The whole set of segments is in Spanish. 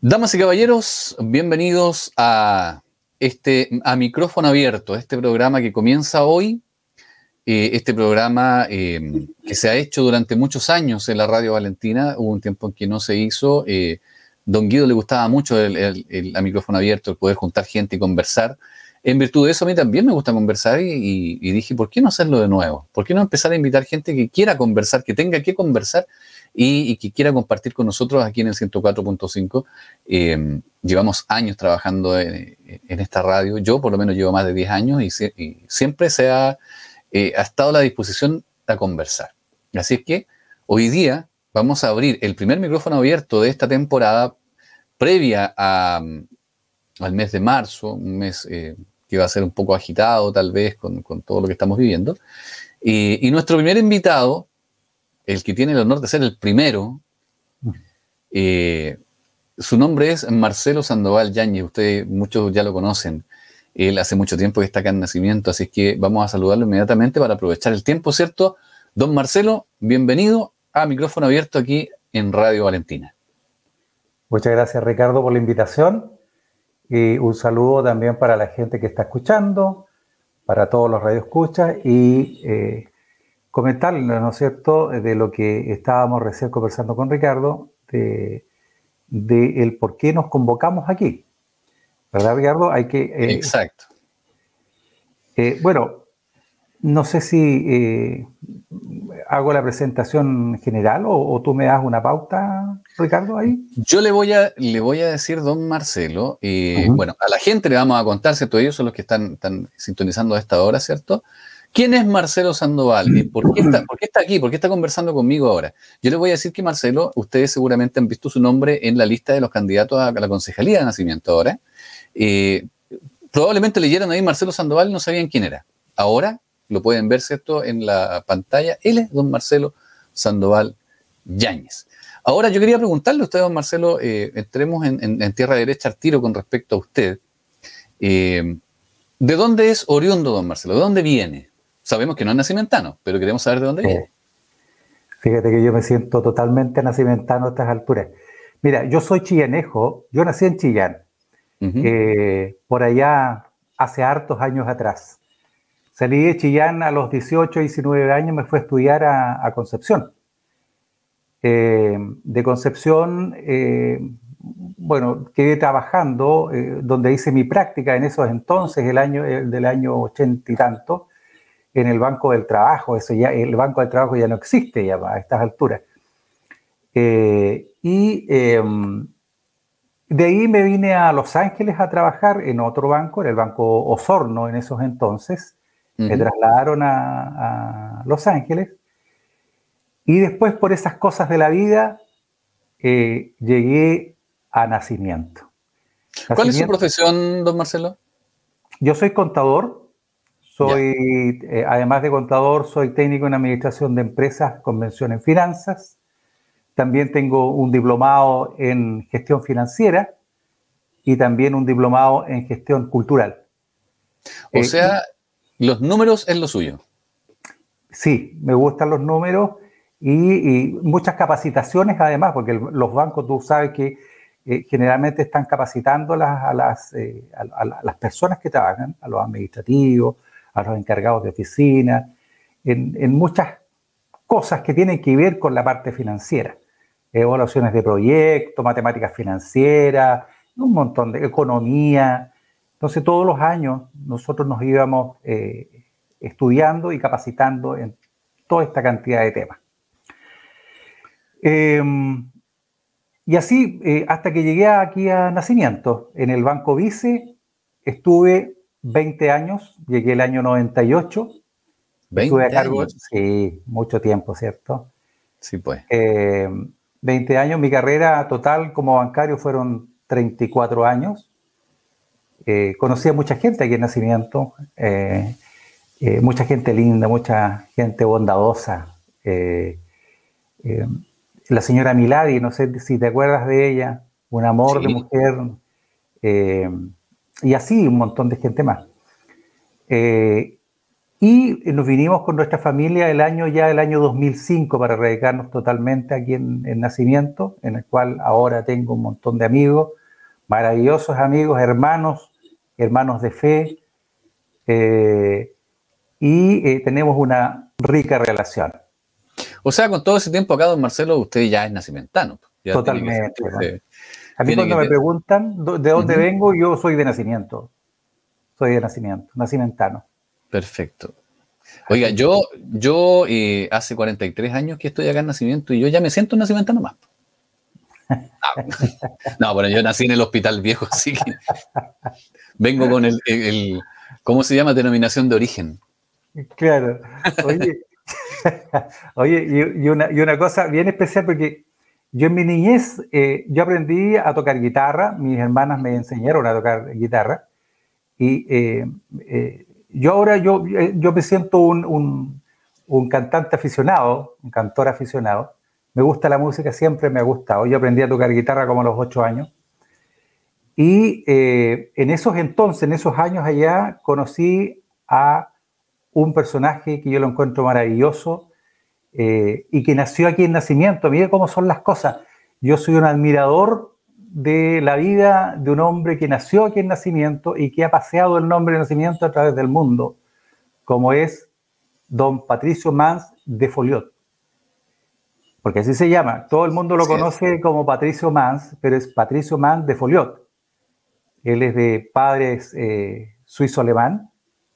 Damas y caballeros, bienvenidos a este a micrófono abierto, este programa que comienza hoy, eh, este programa eh, que se ha hecho durante muchos años en la Radio Valentina, hubo un tiempo en que no se hizo. Eh, don Guido le gustaba mucho el, micrófono abierto, el poder juntar gente y conversar. En virtud de eso, a mí también me gusta conversar y, y dije, ¿por qué no hacerlo de nuevo? ¿Por qué no empezar a invitar gente que quiera conversar, que tenga que conversar y, que quiera compartir con nosotros aquí en el 104.5. Em, llevamos años trabajando en, esta radio, yo por lo menos llevo más de 10 años y, siempre se ha, eh, ha estado a la disposición a conversar. Así es que hoy día vamos a abrir el primer micrófono abierto de esta temporada previa al mes de marzo, un mes eh, que va a ser un poco agitado tal vez con, todo lo que estamos viviendo. y nuestro primer invitado el que tiene el honor de ser el primero, eh, su nombre es Marcelo Sandoval Yañez, ustedes muchos ya lo conocen. Él hace mucho tiempo que está acá en Nacimiento, así que vamos a saludarlo inmediatamente para aprovechar el tiempo, ¿cierto? Don Marcelo, bienvenido a micrófono abierto aquí en Radio Valentina. Muchas gracias Ricardo por la invitación y un saludo también para la gente que está escuchando, para todos los radioescuchas y eh, comentarles, ¿no es cierto?, de lo que estábamos recién conversando con Ricardo, de, el por qué nos convocamos aquí. ¿Verdad, Ricardo? Hay que... Eh, Exacto. Eh, bueno, no sé si eh, hago la presentación general o, tú me das una pauta, Ricardo, ahí. Yo le voy a, le voy a decir, don Marcelo, bueno, a la gente le vamos a contar, ¿cierto? Ellos son los que están, están sintonizando a esta hora, ¿cierto? ¿Quién es Marcelo Sandoval? ¿Y por qué, está, por qué está aquí? ¿Por qué está conversando conmigo ahora? Yo les voy a decir que Marcelo, ustedes seguramente han visto su nombre en la lista de los candidatos a la concejalía de nacimiento ahora. Eh, probablemente leyeron ahí Marcelo Sandoval y no sabían quién era. Ahora lo pueden ver, ¿cierto? En la pantalla. Él es don Marcelo Sandoval Yáñez. Ahora yo quería preguntarle a usted, don Marcelo, eh, entremos en, tierra derecha al tiro con respecto a usted. Eh, ¿De dónde es oriundo don Marcelo? ¿De dónde viene? Sabemos que no es nacimentano, pero queremos saber de dónde viene. Fíjate que yo me siento totalmente nacimentano a estas alturas. Mira, yo soy chillanejo, yo nací en Chillán, eh, por allá hace hartos años atrás. Salí de Chillán a los 18, 19 años, me fui a estudiar a, Concepción. Eh, de Concepción, eh, bueno, quedé trabajando, donde hice mi práctica en esos entonces, el año, del año ochenta y tanto, en el Banco del Trabajo. Eso ya, el Banco del Trabajo ya no existe ya a estas alturas. Eh, y em, de ahí me vine a Los Ángeles a trabajar en otro banco, en el Banco Osorno en esos entonces. Me trasladaron a, Los Ángeles. Y después, por esas cosas de la vida, eh, llegué a nacimiento. ¿Cuál es su profesión, don Marcelo? Yo soy contador, soy, eh, además de contador, soy técnico en administración de empresas, convención en finanzas. También tengo un diplomado en gestión financiera y también un diplomado en gestión cultural. O eh, sea, los números es lo suyo. Sí, me gustan los números y, muchas capacitaciones además, porque los bancos, tú sabes que eh, generalmente están capacitando a las, a las personas que trabajan, a los administrativos, a los encargados de oficina, en, muchas cosas que tienen que ver con la parte financiera. Evaluaciones de proyectos, matemáticas financieras, un montón de economía. Entonces todos los años nosotros nos íbamos eh, estudiando y capacitando en toda esta cantidad de temas. Em, y así, eh, hasta que llegué aquí a Nacimiento, en el Banco Vice, estuve 20 años, llegué el año 98. 20 a cargo, años. Sí, mucho tiempo, ¿cierto? Sí, pues. 20 eh, años, mi carrera total como bancario fueron 34 años. Eh, conocí a mucha gente aquí en Nacimiento, eh, mucha gente linda, mucha gente bondadosa. la señora Miladi, no sé si te acuerdas de ella, un amor de mujer y así un montón de gente más. Eh, Y nos vinimos con nuestra familia el año ya, el año 2005, para radicarnos totalmente aquí en, el Nacimiento, en el cual ahora tengo un montón de amigos, maravillosos amigos, hermanos, hermanos de fe, eh, y eh, tenemos una rica relación. O sea, con todo ese tiempo acá, don Marcelo, usted ya es nacimentano. Totalmente. A mí cuando me preguntan de dónde vengo, yo soy de nacimiento. Soy de nacimiento, nacimentano. Perfecto. Oiga, yo, yo eh, hace 43 años que estoy acá en Nacimiento y yo ya me siento un nacimentano más. No, bueno, yo nací en el hospital viejo, así que vengo con el, el, ¿cómo se llama? Denominación de origen. Claro. Oye, oye y, una, y, una, cosa bien especial porque yo en mi niñez, eh, yo aprendí a tocar guitarra, mis hermanas me enseñaron a tocar guitarra y eh, eh, yo ahora yo, yo me siento un, un, cantante aficionado, un cantor aficionado. Me gusta la música, siempre me ha gustado. Yo aprendí a tocar guitarra como a los ocho años. Y en esos entonces, en esos años allá, conocí a un personaje que yo lo encuentro maravilloso eh, y que nació aquí en nacimiento. Mire cómo son las cosas. Yo soy un admirador de la vida de un hombre que nació aquí en nacimiento y que ha paseado el nombre de nacimiento a través del mundo, como es don Patricio Mans de Foliot. Porque así se llama. Todo el mundo lo conoce como Patricio Mans, pero es Patricio Mans de Foliot. Él es de padres eh, suizo-alemán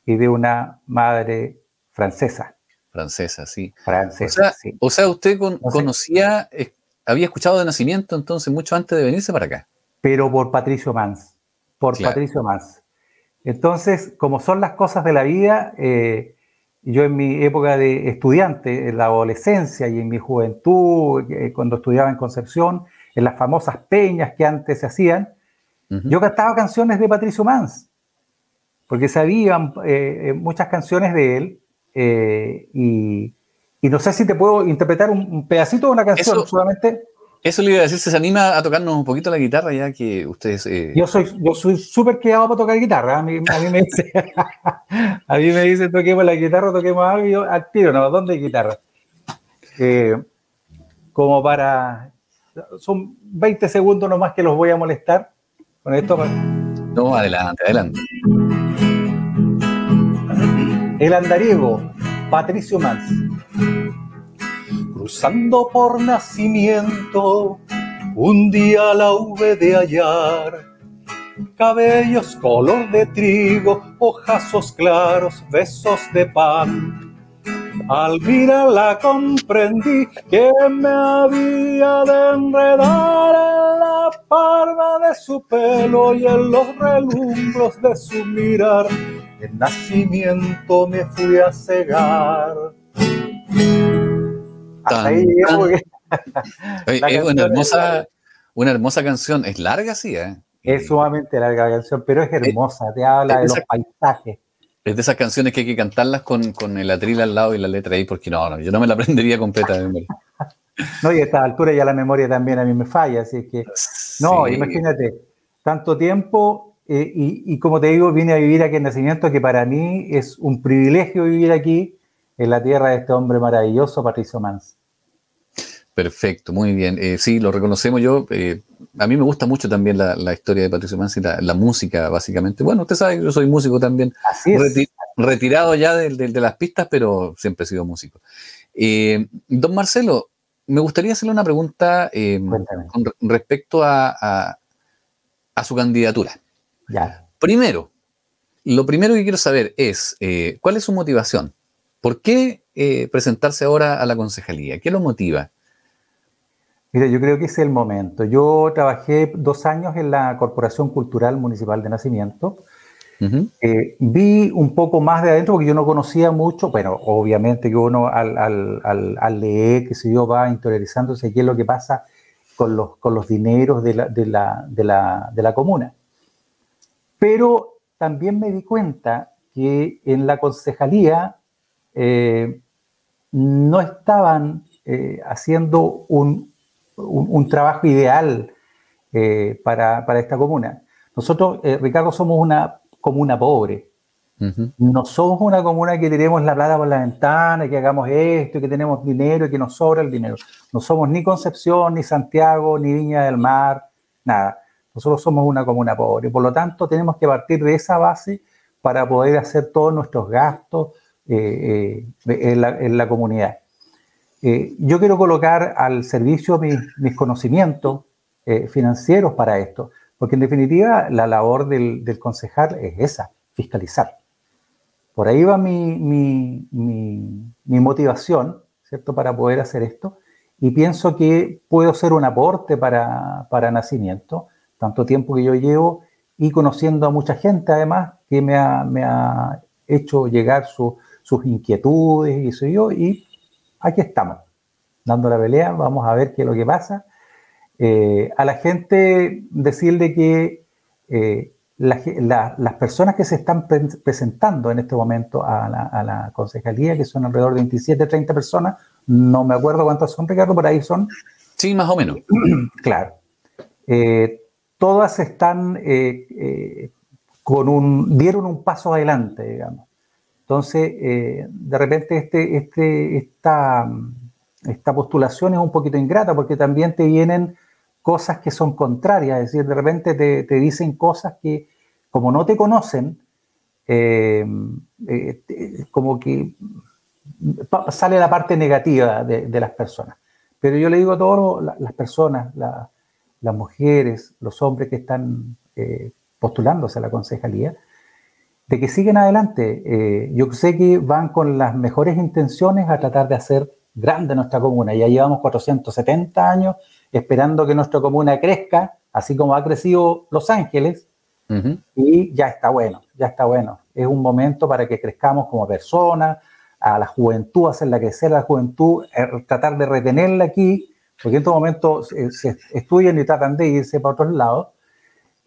y de una madre francesa. Francesa, sí. Francesa, o sea, O sea usted conocía, había escuchado de nacimiento entonces mucho antes de venirse para acá. Pero por Patricio Mans, por Patricio Mans. Entonces, como son las cosas de la vida, eh, yo en mi época de estudiante, en la adolescencia y en mi juventud, eh, cuando estudiaba en Concepción, en las famosas peñas que antes se hacían, yo cantaba canciones de Patricio Mans, porque sabían eh, muchas canciones de él y, y no sé si te puedo interpretar un, pedacito de una canción solamente. Eso le iba a decir, ¿se anima a tocarnos un poquito la guitarra ya que ustedes... Eh, yo soy yo soy súper quedado para tocar guitarra. A mí, a mí me dice, a mí me dice toquemos la guitarra, toquemos algo y yo al tiro, ¿no? ¿Dónde hay guitarra? Eh, como para... Son 20 segundos nomás que los voy a molestar con esto. No, adelante, adelante. El andariego, Patricio Mans cruzando por nacimiento, un día la hube de hallar. Cabellos color de trigo, ojazos claros, besos de pan. Al mirarla comprendí que me había de enredar en la parva de su pelo y en los relumbros de su mirar. En nacimiento me fui a cegar es una hermosa, una hermosa canción. Es larga, sí, ¿eh? Es sumamente larga la canción, pero es hermosa. te habla de, los paisajes. Es de esas canciones que hay que cantarlas con, con el atril al lado y la letra ahí, porque no, no yo no me la aprendería completa de memoria. no, y a esta altura ya la memoria también a mí me falla, así que. No, imagínate, tanto tiempo eh, y, y, como te digo, vine a vivir aquí en Nacimiento, que para mí es un privilegio vivir aquí en la tierra de este hombre maravilloso, Patricio Mans. Perfecto, muy bien. Eh, sí, lo reconocemos yo. Eh, a mí me gusta mucho también la, historia de Patricio Mans y la, música, básicamente. Bueno, usted sabe que yo soy músico también. Así es. retirado ya de, las pistas, pero siempre he sido músico. Eh, don Marcelo, me gustaría hacerle una pregunta con respecto a, a, su candidatura. Ya. Primero, lo primero que quiero saber es, ¿cuál es su motivación? ¿Por qué eh, presentarse ahora a la concejalía? ¿Qué lo motiva? Mira, yo creo que es el momento. Yo trabajé dos años en la Corporación Cultural Municipal de Nacimiento. Eh, vi un poco más de adentro porque yo no conocía mucho, pero obviamente que uno al, al, leer, que se yo, va interiorizándose qué es lo que pasa con los, con los dineros de la, de, la, de, la, de la comuna. Pero también me di cuenta que en la concejalía eh, no estaban eh, haciendo un, trabajo ideal eh, para, esta comuna. Nosotros, Ricardo, somos una comuna pobre. No somos una comuna que tiremos la plata por la ventana, que hagamos esto, que tenemos dinero y que nos sobra el dinero. No somos ni Concepción, ni Santiago, ni Viña del Mar, nada. Nosotros somos una comuna pobre. Por lo tanto, tenemos que partir de esa base para poder hacer todos nuestros gastos eh, eh, en, la, comunidad. Eh, yo quiero colocar al servicio mis, mis conocimientos financieros para esto, porque en definitiva la labor del, del concejal es esa, fiscalizar. Por ahí va mi, mi, mi, motivación, ¿cierto?, para poder hacer esto. Y pienso que puedo ser un aporte para, para Nacimiento, tanto tiempo que yo llevo y conociendo a mucha gente además que me ha, me ha hecho llegar sus inquietudes y eso yo, y aquí estamos, dando la pelea, vamos a ver qué es lo que pasa. Eh, a la gente decirle que eh, las personas que se están presentando en este momento a la, concejalía, que son alrededor de 27, 30 personas, no me acuerdo cuántas son, Ricardo, por ahí son. Sí, más o menos. claro. Eh, todas están con un, dieron un paso adelante, digamos. Entonces, de repente este, este, esta, postulación es un poquito ingrata porque también te vienen cosas que son contrarias, es decir, de repente te, dicen cosas que como no te conocen, eh, eh, como que sale la parte negativa de, las personas. Pero yo le digo a todas las personas, las mujeres, los hombres que están eh, postulándose a la concejalía, de que siguen adelante. yo sé que van con las mejores intenciones a tratar de hacer grande nuestra comuna. Ya llevamos 470 años esperando que nuestra comuna crezca, así como ha crecido Los Ángeles, y ya está bueno, ya está bueno. Es un momento para que crezcamos como personas, a la juventud, hacerla crecer a la juventud, eh, tratar de retenerla aquí, porque en estos momentos eh, se estudian y tratan de irse para otros lados,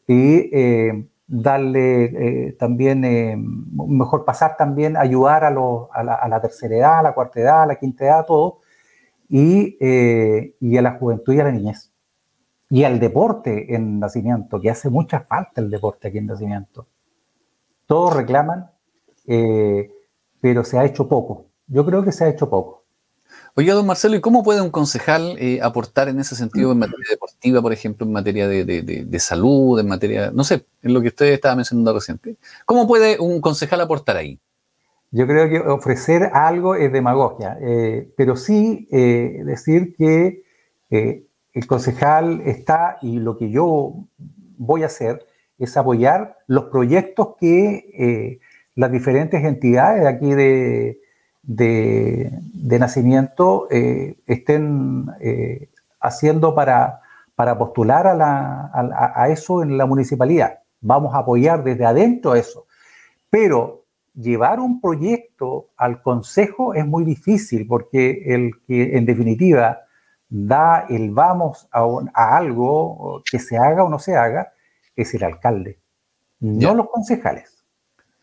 y eh, darle también, mejor pasar también, ayudar a, a, la, tercera edad, a la cuarta edad, a la quinta edad, todo, y, y a la juventud y a la niñez y al deporte en nacimiento, que hace mucha falta el deporte aquí en nacimiento. Todos reclaman, eh, pero se ha hecho poco. Yo creo que se ha hecho poco. Oiga, don Marcelo, ¿y cómo puede un concejal eh, aportar en ese sentido en materia deportiva, por ejemplo, en materia de, salud, en materia, no sé, en lo que usted estaba mencionando reciente? ¿Cómo puede un concejal aportar ahí? Yo creo que ofrecer algo es demagogia, eh, pero sí decir que el concejal está y lo que yo voy a hacer es apoyar los proyectos que eh, las diferentes entidades de aquí de, de, nacimiento eh, estén eh, haciendo para, para postular a, a, eso en la municipalidad. Vamos a apoyar desde adentro eso. Pero llevar un proyecto al consejo es muy difícil porque el que en definitiva da el vamos a, algo que se haga o no se haga, es el alcalde, no los concejales,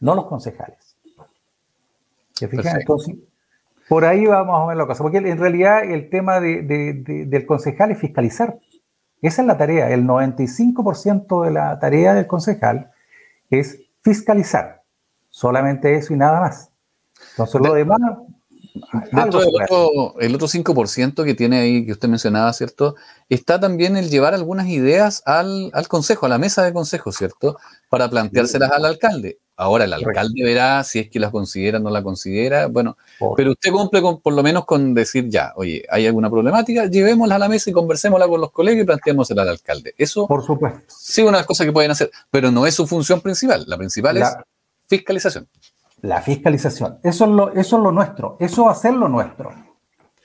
no los concejales. ¿Se fijan? Entonces, por ahí vamos a ver la cosa, porque en realidad el tema del concejal es fiscalizar. Esa es la tarea, el 95% de la tarea del concejal es fiscalizar, solamente eso y nada más. Entonces lo demás Dentro del otro, el otro 5% que tiene ahí, que usted mencionaba, ¿cierto? Está también el llevar algunas ideas al, consejo, a la mesa de consejo, ¿cierto? Para planteárselas al alcalde. Ahora el alcalde verá si es que las considera o no la considera. Bueno, pero usted cumple con, por lo menos con decir ya, oye, hay alguna problemática, llevémosla a la mesa y conversémosla con los colegas y planteémosela al alcalde. Eso por supuesto. sí una de las cosas que pueden hacer, pero no es su función principal. La principal es fiscalización. La fiscalización. Eso es lo, eso es lo nuestro. Eso va a ser lo nuestro.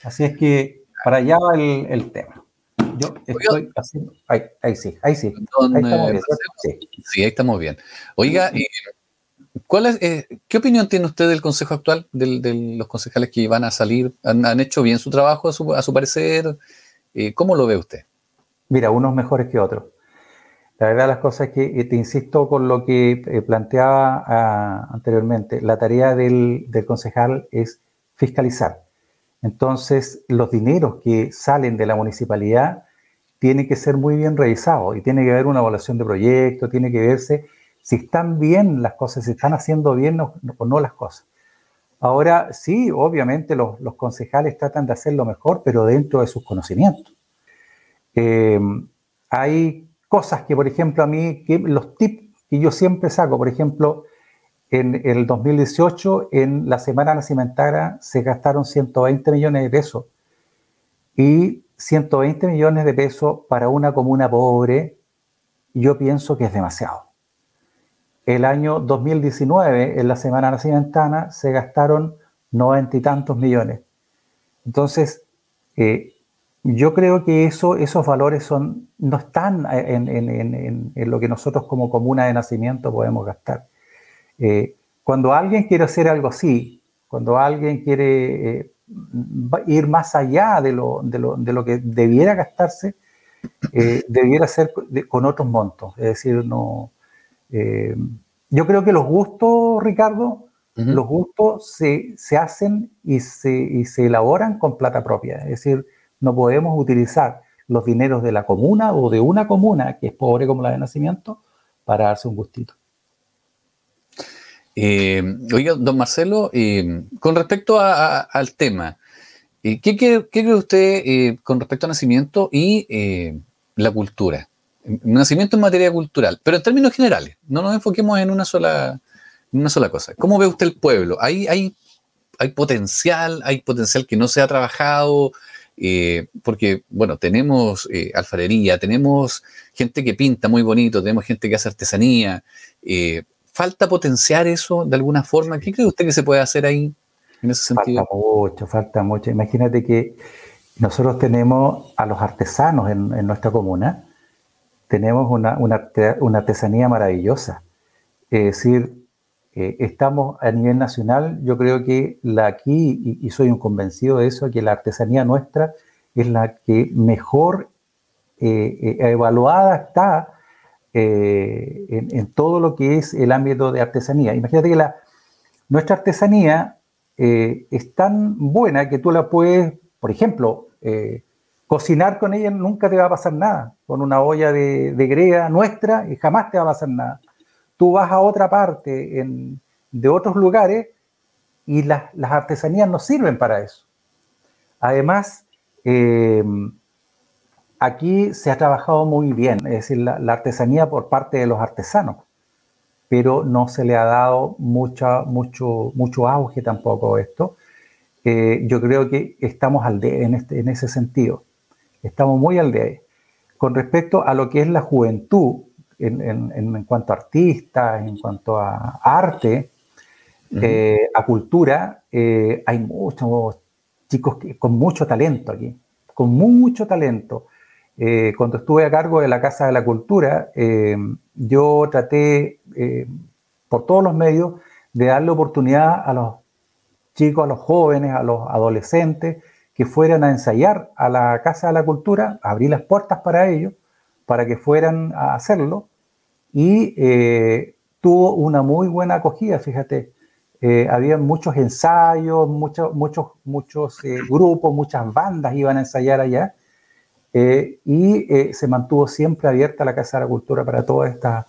Así es que para allá va el, tema. Yo estoy haciendo. Ahí, sí, ahí sí. ahí estamos bien. Sí. ahí estamos bien. Oiga, eh, ¿cuál es, eh, ¿qué opinión tiene usted del consejo actual, de los concejales que van a salir? ¿Han, hecho bien su trabajo a su, parecer? Eh, ¿Cómo lo ve usted? Mira, unos mejores que otros. La verdad las cosas que, eh, te insisto con lo que planteaba ah, anteriormente, la tarea del, concejal es fiscalizar. Entonces, los dineros que salen de la municipalidad tienen que ser muy bien revisados y tiene que haber una evaluación de proyectos, tiene que verse si están bien las cosas, si están haciendo bien o no, las cosas. Ahora, sí, obviamente los, concejales tratan de hacerlo mejor, pero dentro de sus conocimientos. Eh, hay cosas que, por ejemplo, a mí, que los tips que yo siempre saco, por ejemplo, en el 2018, en la Semana Nacimentaria, se gastaron 120 millones de pesos. Y 120 millones de pesos para una comuna pobre, yo pienso que es demasiado. El año 2019, en la Semana Nacimientana, se gastaron noventa y tantos millones. Entonces, eh, yo creo que eso, esos valores son, no están en, lo que nosotros como comuna de nacimiento podemos gastar. Eh, cuando alguien quiere hacer algo así, cuando alguien quiere eh, ir más allá de lo, que debiera gastarse, debiera ser con otros montos. Es decir, no. Yo creo que los gustos, Ricardo, los gustos se, hacen y se, y se elaboran con plata propia. Es decir, no podemos utilizar los dineros de la comuna o de una comuna que es pobre como la de nacimiento para darse un gustito. Eh, oiga, don Marcelo, eh, con respecto al tema, eh, ¿qué, cree usted con respecto a nacimiento y la cultura? Nacimiento en materia cultural, pero en términos generales, no nos enfoquemos en una sola, una sola cosa. ¿Cómo ve usted el pueblo? ¿Hay, hay, hay potencial? ¿Hay potencial que no se ha trabajado? Eh, porque, bueno, tenemos eh, alfarería, tenemos gente que pinta muy bonito, tenemos gente que hace artesanía. Eh, ¿Falta potenciar eso de alguna forma? ¿Qué cree usted que se puede hacer ahí en ese sentido? Falta mucho, falta mucho. Imagínate que nosotros tenemos a los artesanos en, nuestra comuna, tenemos una, una artesanía maravillosa. Es decir, eh, estamos a nivel nacional, yo creo que aquí, y, soy un convencido de eso, que la artesanía nuestra es la que mejor eh, eh, evaluada está en, todo lo que es el ámbito de artesanía. Imagínate que la, nuestra artesanía es tan buena que tú la puedes, por ejemplo, cocinar con ella nunca te va a pasar nada. Con una olla de, de nuestra y jamás te va a pasar nada tú vas a otra parte de otros lugares y las, artesanías no sirven para eso. Además, em, aquí se ha trabajado muy bien, es decir, la, artesanía por parte de los artesanos, pero no se le ha dado mucho, mucho auge tampoco a esto. Eh, yo creo que estamos al de en, este, en ese sentido. Estamos muy al de Con respecto a lo que es la juventud, en, cuanto a artistas, en cuanto a arte, eh, a cultura, eh, hay muchos chicos con mucho talento aquí, con mucho talento. Eh, cuando estuve a cargo de la Casa de la Cultura, yo traté por todos los medios de darle oportunidad a los chicos, a los jóvenes, a los adolescentes que fueran a ensayar a la Casa de la Cultura, abrí las puertas para ellos para que fueran a hacerlo y eh, tuvo una muy buena acogida, fíjate. Eh, había muchos ensayos, muchos, muchos, muchos eh, grupos, muchas bandas iban a ensayar allá y se mantuvo siempre abierta la Casa de la Cultura para todas estas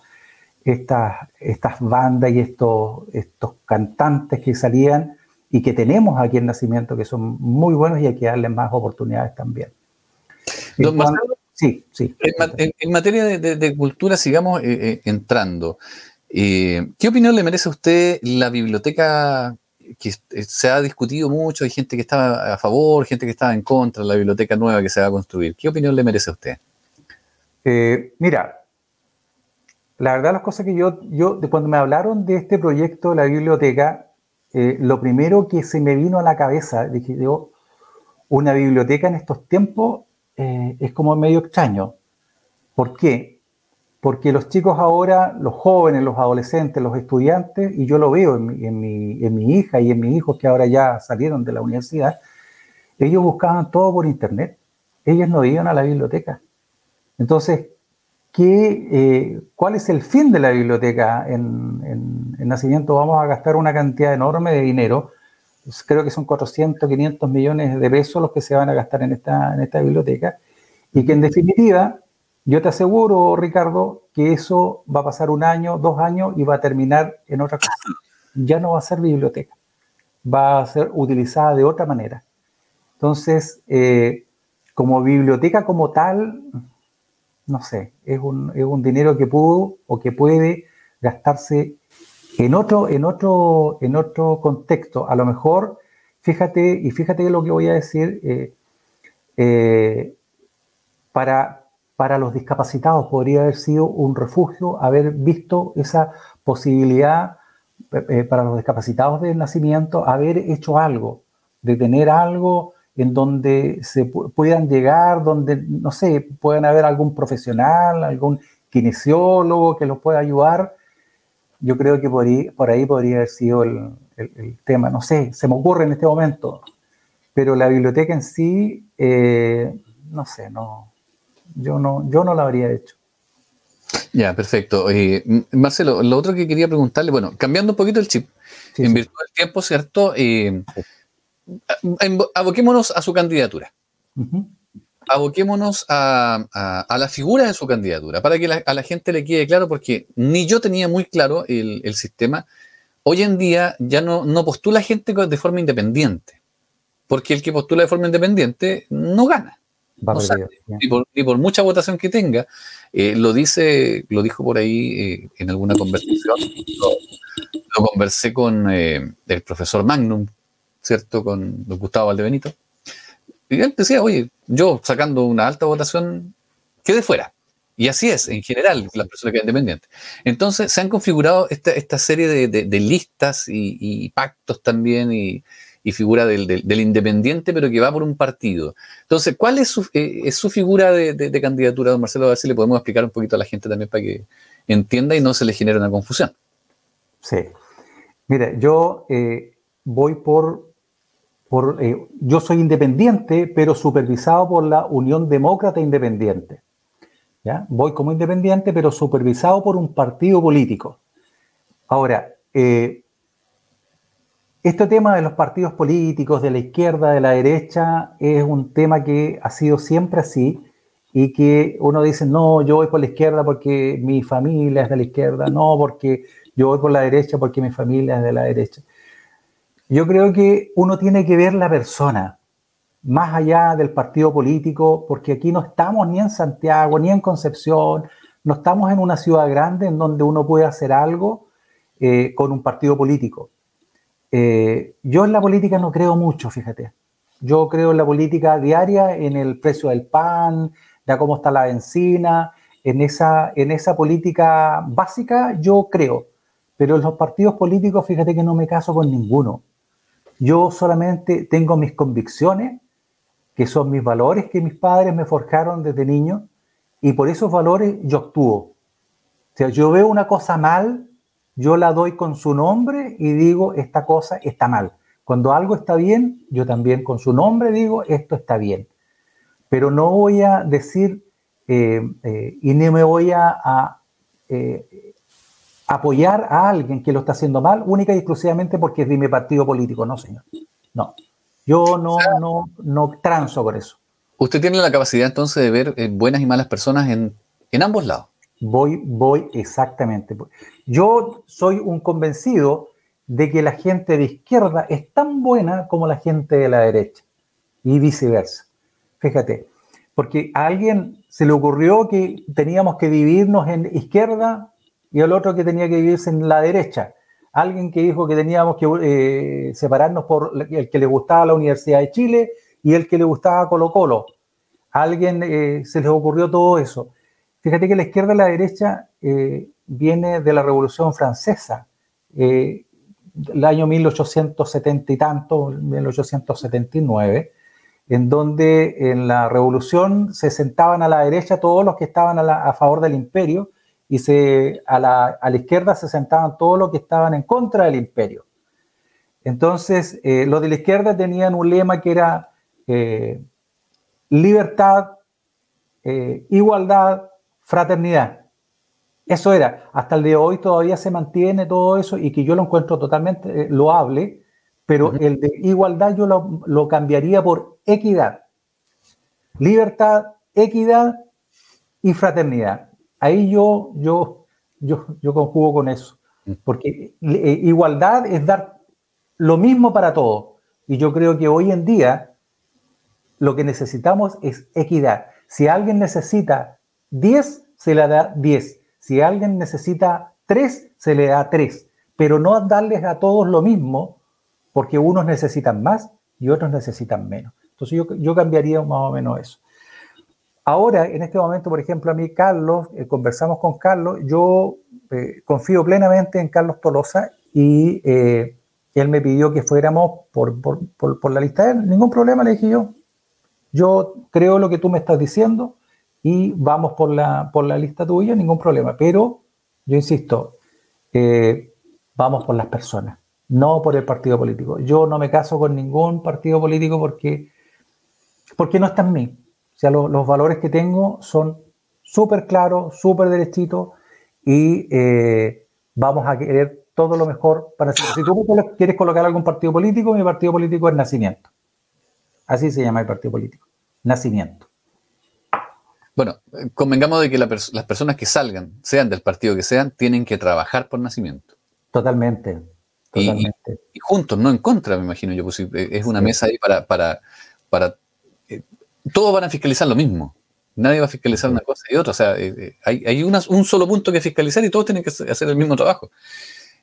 estas, estas bandas y estos, estos cantantes que salían y que tenemos aquí en Nacimiento, que son muy buenos y hay que darles más oportunidades también. Don Sí, sí. En, materia de, cultura, sigamos eh, eh, entrando. Eh, ¿Qué opinión le merece a usted la biblioteca que se ha discutido mucho? Hay gente que está a favor, gente que está en contra de la biblioteca nueva que se va a construir. ¿Qué opinión le merece a usted? mira, la verdad las cosas que yo, yo, cuando me hablaron de este proyecto de la biblioteca, lo primero que se me vino a la cabeza, dije yo, una biblioteca en estos tiempos eh, es como medio extraño. ¿Por qué? Porque los chicos ahora, los jóvenes, los adolescentes, los estudiantes, y yo lo veo en mi, en mi, hija y en mis hijos que ahora ya salieron de la universidad, ellos buscaban todo por internet. Ellos no iban a la biblioteca. Entonces, ¿qué, eh, ¿cuál es el fin de la biblioteca en, en, Nacimiento? Vamos a gastar una cantidad enorme de dinero creo que son 400, 500 millones de pesos los que se van a gastar en esta, en esta biblioteca, y que en definitiva yo te aseguro, Ricardo, que eso va a pasar un año, dos años y va a terminar en otra cosa. Ya no va a ser biblioteca, va a ser utilizada de otra manera. Entonces, eh, como biblioteca como tal, no sé, es un, es un dinero que pudo o que puede gastarse en otro, en otro, en otro contexto. A lo mejor, fíjate, y fíjate lo que voy a decir, eh, eh, para, para los discapacitados podría haber sido un refugio haber visto esa posibilidad eh, para los discapacitados del nacimiento, haber hecho algo, de tener algo en donde se puedan llegar, donde, no sé, puedan haber algún profesional, algún kinesiólogo que los pueda ayudar. Yo creo que por ahí, por ahí podría haber sido el, tema, no sé, se me ocurre en este momento, pero la biblioteca en sí, eh, no sé, no, yo no, yo no la habría hecho. Ya, perfecto. Eh, Marcelo, lo otro que quería preguntarle, bueno, cambiando un poquito el chip, en virtud del tiempo, ¿cierto? Eh, aboquémonos a su candidatura. Aboquémonos a, la figura de su candidatura, para que a la gente le quede claro, porque ni yo tenía muy claro el, sistema. Hoy en día ya no, no postula gente de forma independiente, porque el que postula de forma independiente no gana. ni, por, mucha votación que tenga. Eh, lo dice, lo dijo por ahí eh, en alguna conversación. Lo, conversé con eh, el profesor Magnum, ¿cierto? Con Gustavo Valdebenito. Y él decía, oye, yo sacando una alta votación, quedé fuera. Y así es, en general, las personas que independientes. Entonces, se han configurado esta, esta serie de, listas y, pactos también y, figura del, independiente, pero que va por un partido. Entonces, ¿cuál es su, eh, es su figura de, candidatura, don Marcelo? A ver si le podemos explicar un poquito a la gente también para que entienda y no se le genere una confusión. Sí. Mire, yo eh, voy por eh, yo soy independiente, pero supervisado por la Unión Demócrata Independiente. ¿ya? Voy como independiente, pero supervisado por un partido político. Ahora, eh, este tema de los partidos políticos, de la izquierda, de la derecha, es un tema que ha sido siempre así y que uno dice, no, yo voy por la izquierda porque mi familia es de la izquierda, no, porque yo voy por la derecha porque mi familia es de la derecha. Yo creo que uno tiene que ver la persona, más allá del partido político, porque aquí no estamos ni en Santiago, ni en Concepción, no estamos en una ciudad grande en donde uno puede hacer algo eh, con un partido político. Eh, yo en la política no creo mucho, fíjate. Yo creo en la política diaria, en el precio del pan, de cómo está la benzina, en esa, en esa política básica yo creo. Pero en los partidos políticos, fíjate que no me caso con ninguno. Yo solamente tengo mis convicciones, que son mis valores que mis padres me forjaron desde niño, y por esos valores yo actúo. O sea, yo veo una cosa mal, yo la doy con su nombre y digo, esta cosa está mal. Cuando algo está bien, yo también con su nombre digo, esto está bien. Pero no voy a decir eh, eh, y ni me voy a, eh, apoyar a alguien que lo está haciendo mal única y exclusivamente porque es de mi partido político. No, señor. No. Yo no, no, no transo con eso. Usted tiene la capacidad entonces de ver eh, buenas y malas personas en, en ambos lados. Voy, voy exactamente. Yo soy un convencido de que la gente de izquierda es tan buena como la gente de la derecha y viceversa. Fíjate, porque a alguien se le ocurrió que teníamos que dividirnos en izquierda y el otro que tenía que vivirse en la derecha. Alguien que dijo que teníamos que eh, separarnos por el que le gustaba la Universidad de Chile y el que le gustaba Colo Colo. alguien eh, se les ocurrió todo eso. Fíjate que la izquierda y la derecha eh, viene de la Revolución Francesa, el año 1870 y tanto, 1879, en donde en la revolución se sentaban a la derecha todos los que estaban a favor del imperio y se, a, la, izquierda se sentaban todos los que estaban en contra del imperio. Entonces, eh, los de la izquierda tenían un lema que era eh, libertad, eh, igualdad, fraternidad. Eso era. Hasta el de hoy todavía se mantiene todo eso y que yo lo encuentro totalmente loable, pero el de igualdad yo lo, lo cambiaría por equidad. Libertad, equidad y fraternidad. Ahí yo, yo, yo, yo conjugo con eso, mm. porque eh, igualdad es dar lo mismo para todos. Y yo creo que hoy en día lo que necesitamos es equidad. Si alguien necesita 10, se le da 10. Si alguien necesita 3, se le da 3. Pero no darles a todos lo mismo, porque unos necesitan más y otros necesitan menos. Entonces yo, yo cambiaría más o menos eso. Ahora, en este momento, por ejemplo, a mí, Carlos, eh, conversamos con Carlos, yo eh, confío plenamente en Carlos Tolosa y eh, él me pidió que fuéramos por, la lista de él. Ningún problema, le dije yo. Yo creo lo que tú me estás diciendo y vamos por la, por la lista tuya, ningún problema. Pero yo insisto, vamos por las personas, no por el partido político. Yo no me caso con ningún partido político porque, porque no está en mí. O sea, los valores que tengo son súper claros, súper derechitos y eh, vamos a querer todo lo mejor para Si tú quieres colocar algún partido político, mi partido político es Nacimiento. Así se llama el partido político. Nacimiento. Bueno, convengamos de que las personas que salgan, sean del partido que sean, tienen que trabajar por nacimiento. Totalmente. totalmente. Y, juntos, no en contra, me imagino yo. Pues, es una mesa ahí para, para, para todos van a fiscalizar lo mismo. Nadie va a fiscalizar una cosa y otra. O sea, eh, eh, hay, un solo punto que fiscalizar y todos tienen que hacer el mismo trabajo.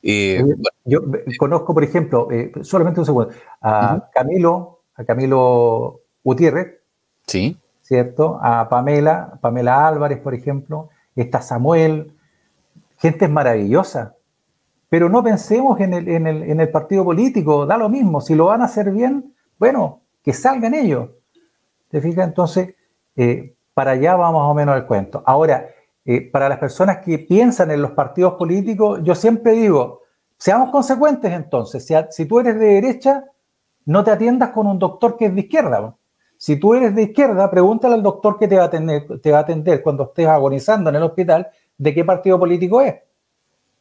Eh, yo conozco, por ejemplo, solamente un segundo, a Camilo, a Camilo Gutiérrez. Sí. ¿Cierto? A Pamela, Pamela Álvarez, por ejemplo. Está Samuel. Gente maravillosa. Pero no pensemos en el, en, el, en el partido político, da lo mismo. Si lo van a hacer bien, bueno, que salgan ellos. ¿Te fijas? Entonces, eh, para allá va más o menos el cuento. Ahora, eh, para las personas que piensan en los partidos políticos, yo siempre digo, seamos consecuentes entonces. Si, tú eres de derecha, no te atiendas con un doctor que es de izquierda. Si tú eres de izquierda, pregúntale al doctor que te va a atender, te va a atender cuando estés agonizando en el hospital de qué partido político es.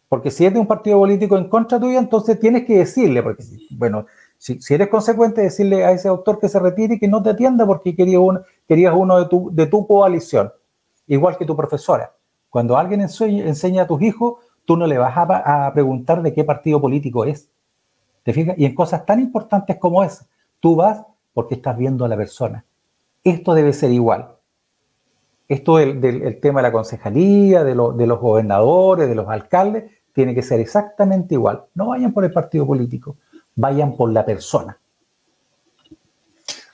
Porque si es de un partido político en contra tuya, entonces tienes que decirle, porque, bueno, si, eres consecuente, decirle a ese doctor que se retire y que no te atienda porque querías uno, querías uno de, tu, de tu coalición, igual que tu profesora. Cuando alguien enseña, a tus hijos, tú no le vas a, preguntar de qué partido político es. ¿Te fijas? Y en cosas tan importantes como esa, tú vas porque estás viendo a la persona. Esto debe ser igual. Esto del, tema de la concejalía, de, de los gobernadores, de los alcaldes, tiene que ser exactamente igual. No vayan por el partido político vayan por la persona.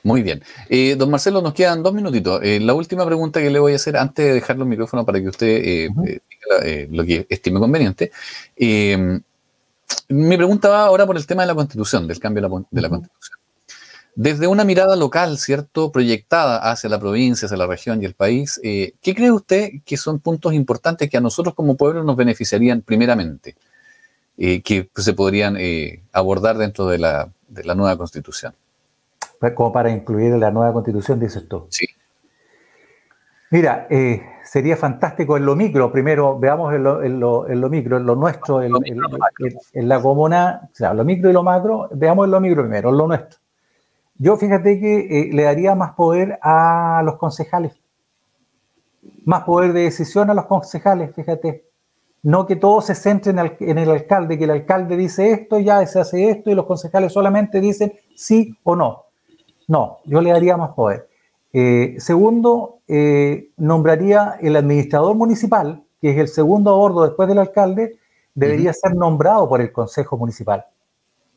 Muy bien. Eh, don Marcelo, nos quedan dos minutitos. Eh, la última pregunta que le voy a hacer antes de dejar los micrófonos para que usted eh, diga lo que estime conveniente. mi pregunta va ahora por el tema de la constitución, del cambio de la, constitución. Desde una mirada local, ¿cierto? Proyectada hacia la provincia, hacia la región y el país, ¿qué cree usted que son puntos importantes que a nosotros como pueblo nos beneficiarían primeramente? Eh, que se podrían eh, abordar dentro de la, de la, nueva constitución. Pues, como para incluir la nueva constitución, dices tú. Sí. Mira, eh, sería fantástico en lo micro, primero veamos en lo, en lo, en lo micro, en lo nuestro, en, en, la comuna, o sea, lo micro y lo macro, veamos en lo micro primero, en lo nuestro. Yo fíjate que le daría más poder a los concejales, más poder de decisión a los concejales, fíjate. No que todo se centre en el, alcalde, que el alcalde dice esto, ya se hace esto y los concejales solamente dicen sí o no. No, yo le daría más poder. Eh, segundo, eh, nombraría el administrador municipal, que es el segundo a bordo después del alcalde, debería ser nombrado por el consejo municipal.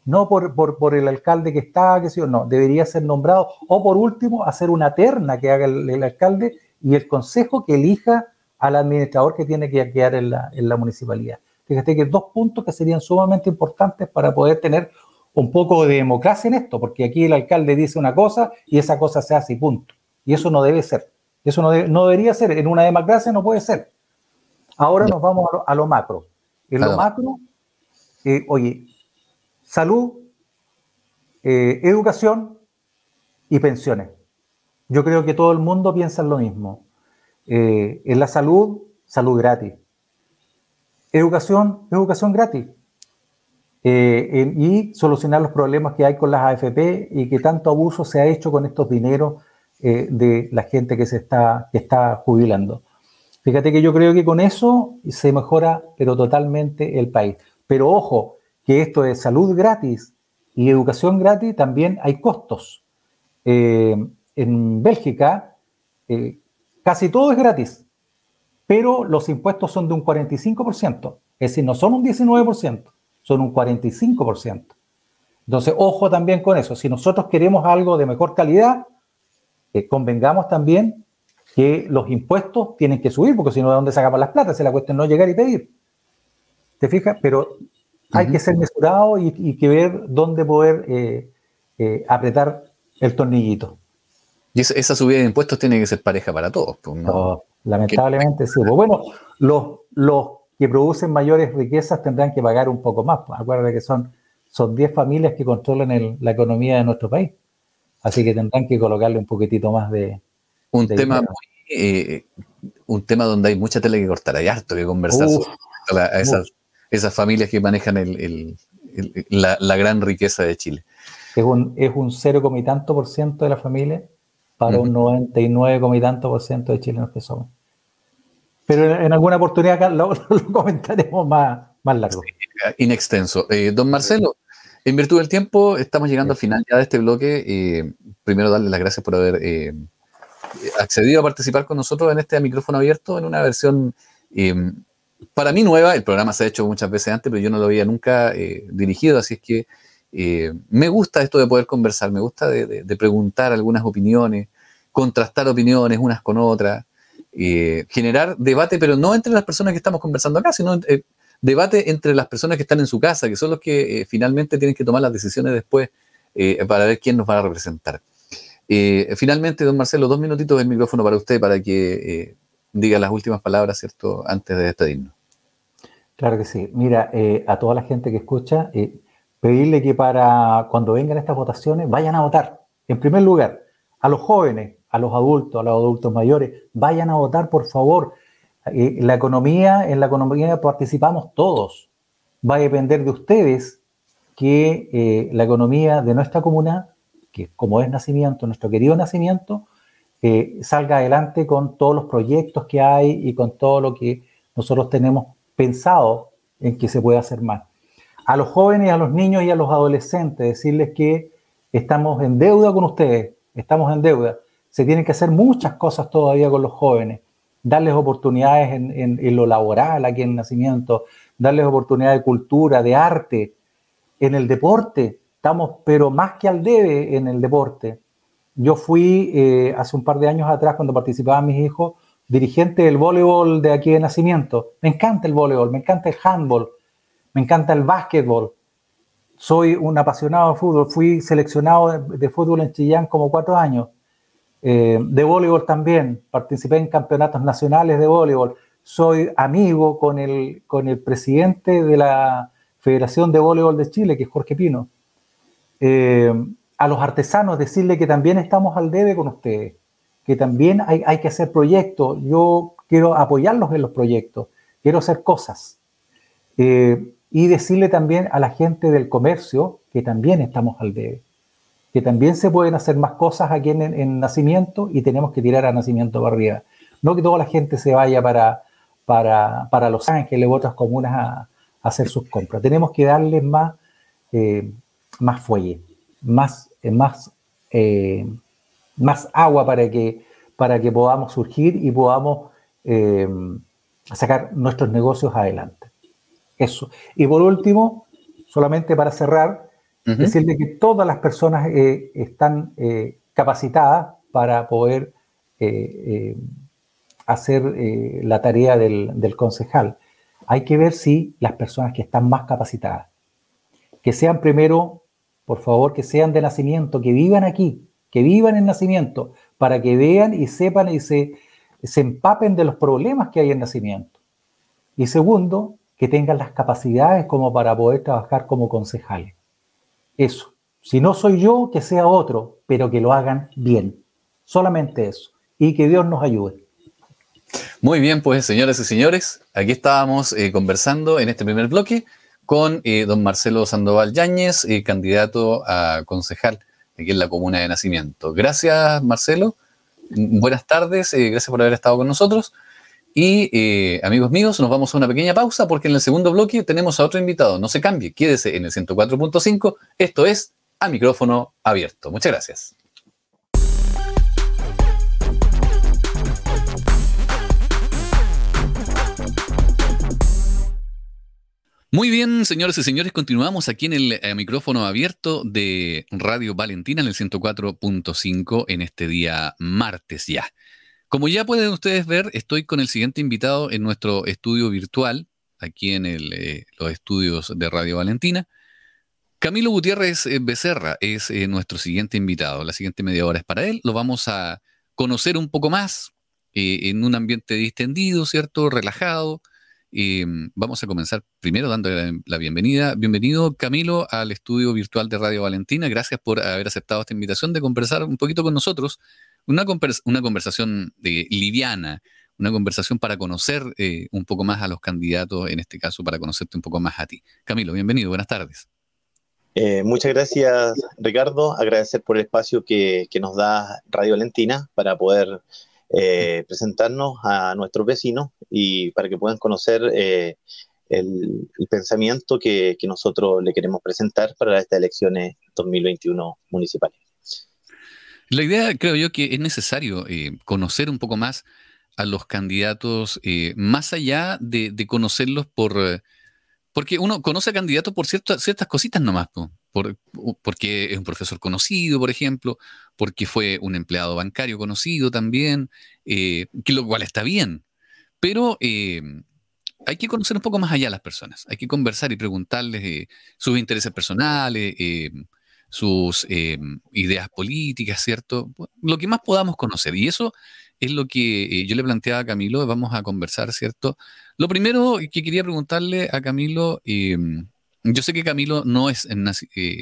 No por, por, el alcalde que está, que sí o no, debería ser nombrado. O por último, hacer una terna que haga el alcalde y el consejo que elija al administrador que tiene que quedar en la, en la municipalidad. Fíjate que dos puntos que serían sumamente importantes para poder tener un poco de democracia en esto, porque aquí el alcalde dice una cosa y esa cosa se hace y punto. Y eso no debe ser. Eso no, no debería ser. En una democracia no puede ser. Ahora nos vamos a lo, macro. En lo macro, eh, oye, salud, eh, educación y pensiones. Yo creo que todo el mundo piensa en lo mismo. Eh, en la salud, salud gratis. Educación, educación gratis. Eh, y solucionar los problemas que hay con las AFP y que tanto abuso se ha hecho con estos dineros eh, de la gente que se está, jubilando. Fíjate que yo creo que con eso se mejora, pero totalmente el país. Pero ojo, que esto de salud gratis y educación gratis también hay costos. Eh, en Bélgica casi todo es gratis, pero los impuestos son de un 45%, es decir, no son un 19%, son un 45%. Entonces, ojo también con eso. Si nosotros queremos algo de mejor calidad, eh, convengamos también que los impuestos tienen que subir, porque si no, ¿de dónde sacamos las plata? Se la cuestión no llegar y pedir. ¿Te fijas? Pero hay que ser mesurado y, que ver dónde poder eh, eh, apretar el tornillito. Y esa, subida de impuestos tiene que ser pareja para todos. Pues, lamentablemente sí. Pues bueno, los, los que producen mayores riquezas tendrán que pagar un poco más. Pues. Acuérdate que son, son 10 familias que controlan la economía de nuestro país. Así que tendrán que colocarle un poquitito más de. Un tema eh, un tema donde hay mucha tele que cortar, hay harto que conversar sobre esas, esas, familias que manejan el, la, gran riqueza de Chile. Es un, es un 0, y tanto por ciento de la familia para un 99, y tanto por ciento de chilenos que somos. Pero en, alguna oportunidad lo, comentaremos más, más largo. inextenso. Eh, don Marcelo, en virtud del tiempo, estamos llegando al final ya de este bloque. Eh, primero, darle las gracias por haber eh, accedido a participar con nosotros en este micrófono abierto, en una versión eh, para mí nueva. El programa se ha hecho muchas veces antes, pero yo no lo había nunca dirigido, así es que me gusta esto de poder conversar, me gusta de, preguntar algunas opiniones, contrastar opiniones unas con otras. generar debate, pero no entre las personas que estamos conversando acá, sino debate entre las personas que están en su casa, que son los que eh, finalmente tienen que tomar las decisiones después eh, para ver quién nos va a representar. Eh, finalmente, don Marcelo, dos minutitos del micrófono para usted para que diga las últimas palabras, ¿cierto?, antes de despedirnos. Claro que sí. Mira, a toda la gente que escucha, pedirle que para cuando vengan estas votaciones vayan a votar. En primer lugar, a los jóvenes, a los adultos, a los adultos mayores, vayan a votar, por favor la economía, en la economía participamos todos. Va a depender de ustedes que eh, la economía de nuestra comuna, que como es nacimiento, nuestro querido nacimiento, eh, salga adelante con todos los proyectos que hay y con todo lo que nosotros tenemos pensado en que se puede hacer más. A los jóvenes, a los niños y a los adolescentes, decirles que estamos en deuda con ustedes, estamos en deuda. Se tienen que hacer muchas cosas todavía con los jóvenes darles oportunidades en, lo laboral aquí en Nacimiento, darles oportunidades de cultura, de arte, en el deporte. Estamos, pero más que al debe en el deporte. Yo fui eh, hace un par de años atrás, cuando participaban mis hijos, dirigente del voleibol de aquí de Nacimiento. Me encanta el voleibol, me encanta el handball, me encanta el básquetbol. Soy un apasionado de fútbol. Fui seleccionado de fútbol en Chillán como cuatro años. Eh, de voleibol también, participé en campeonatos nacionales de voleibol, soy amigo con el, con el presidente de la Federación de Voleibol de Chile, que es Jorge Pino. Eh, a los artesanos decirle que también estamos al debe con ustedes, que también hay, hay que hacer proyectos, yo quiero apoyarlos en los proyectos, quiero hacer cosas. Eh, y decirle también a la gente del comercio que también estamos al debe que también se pueden hacer más cosas aquí en, nacimiento y tenemos que tirar a nacimiento para arriba. No que toda la gente se vaya para, para, Los Ángeles u otras comunas a, hacer sus compras. Tenemos que darles más, eh, más fuelle, más, eh, más, eh, más agua para que, para que podamos surgir y podamos sacar nuestros negocios adelante. Eso. Y por último, solamente para cerrar, Decirle que todas las personas eh, están eh, capacitadas para poder eh, hacer la tarea del, concejal. Hay que ver si las personas que están más capacitadas, que sean primero, por favor, que sean de nacimiento, que vivan aquí, que vivan en nacimiento, para que vean y sepan y se, se empapen de los problemas que hay en nacimiento. Y segundo, que tengan las capacidades como para poder trabajar como concejales. Eso. Si no soy yo, que sea otro, pero que lo hagan bien. Solamente eso. Y que Dios nos ayude. Muy bien, pues señoras y señores, aquí estábamos eh, conversando en este primer bloque con eh, don Marcelo Sandoval Yáñez, eh, candidato a concejal aquí en la comuna de Nacimiento. Gracias, Marcelo. Buenas tardes, gracias por haber estado con nosotros. Y eh, amigos míos, nos vamos a una pequeña pausa porque en el segundo bloque tenemos a otro invitado. No se cambie, quédese en el 104.5. Esto es a micrófono abierto. Muchas gracias. Muy bien, señores y señores, continuamos aquí en el eh, micrófono abierto de Radio Valentina en el 104.5 en este día martes ya. Como ya pueden ustedes ver, estoy con el siguiente invitado en nuestro estudio virtual, aquí en eh, los estudios de Radio Valentina. Camilo Gutiérrez eh, Becerra es nuestro siguiente invitado. La siguiente media hora es para él. Lo vamos a conocer un poco más en un ambiente distendido, ¿cierto? Relajado mm, vamos a comenzar primero dando la bienvenida. Bienvenido, Camilo, al estudio virtual de Radio Valentina. Gracias por haber aceptado esta invitación de conversar un poquito con nosotros. Una, una conversación de, liviana, una conversación para conocer eh, un poco más a los candidatos, en este caso para conocerte un poco más a ti. Camilo, bienvenido, buenas tardes. Eh, muchas gracias, Ricardo. Agradecer por el espacio que, que nos da Radio Valentina para poder eh, presentarnos a nuestros vecinos y para que puedan conocer eh, el, pensamiento que, nosotros le queremos presentar para estas elecciones 2021 municipales. La idea, creo yo, que es necesario eh, conocer un poco más a los candidatos, más allá de, conocerlos por... porque uno conoce a candidatos por ciertas, ciertas cositas nomás, porque es un profesor conocido, por ejemplo, porque fue un empleado bancario conocido también, eh, que lo cual está bien. Pero eh, hay que conocer un poco más allá a las personas, hay que conversar y preguntarles eh, sus intereses personales, sus ideas políticas, ¿cierto? Lo que más podamos conocer. Y eso es lo que yo le planteaba a Camilo, vamos a conversar, ¿cierto? Lo primero que quería preguntarle a Camilo, yo sé que Camilo no es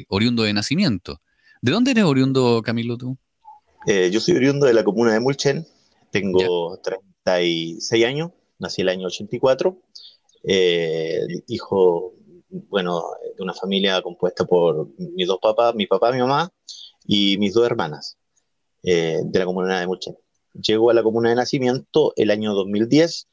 oriundo de nacimiento, ¿De dónde eres oriundo, Camilo, tú? Eh, yo soy oriundo de la comuna de Mulchen, tengo 36 años, nací el año 84, eh, hijo, bueno, de una familia compuesta por mis dos papás, mi papá, mi mamá y mis dos hermanas eh, de la comuna de Mulchen. Llego a la comuna de nacimiento el año 2010,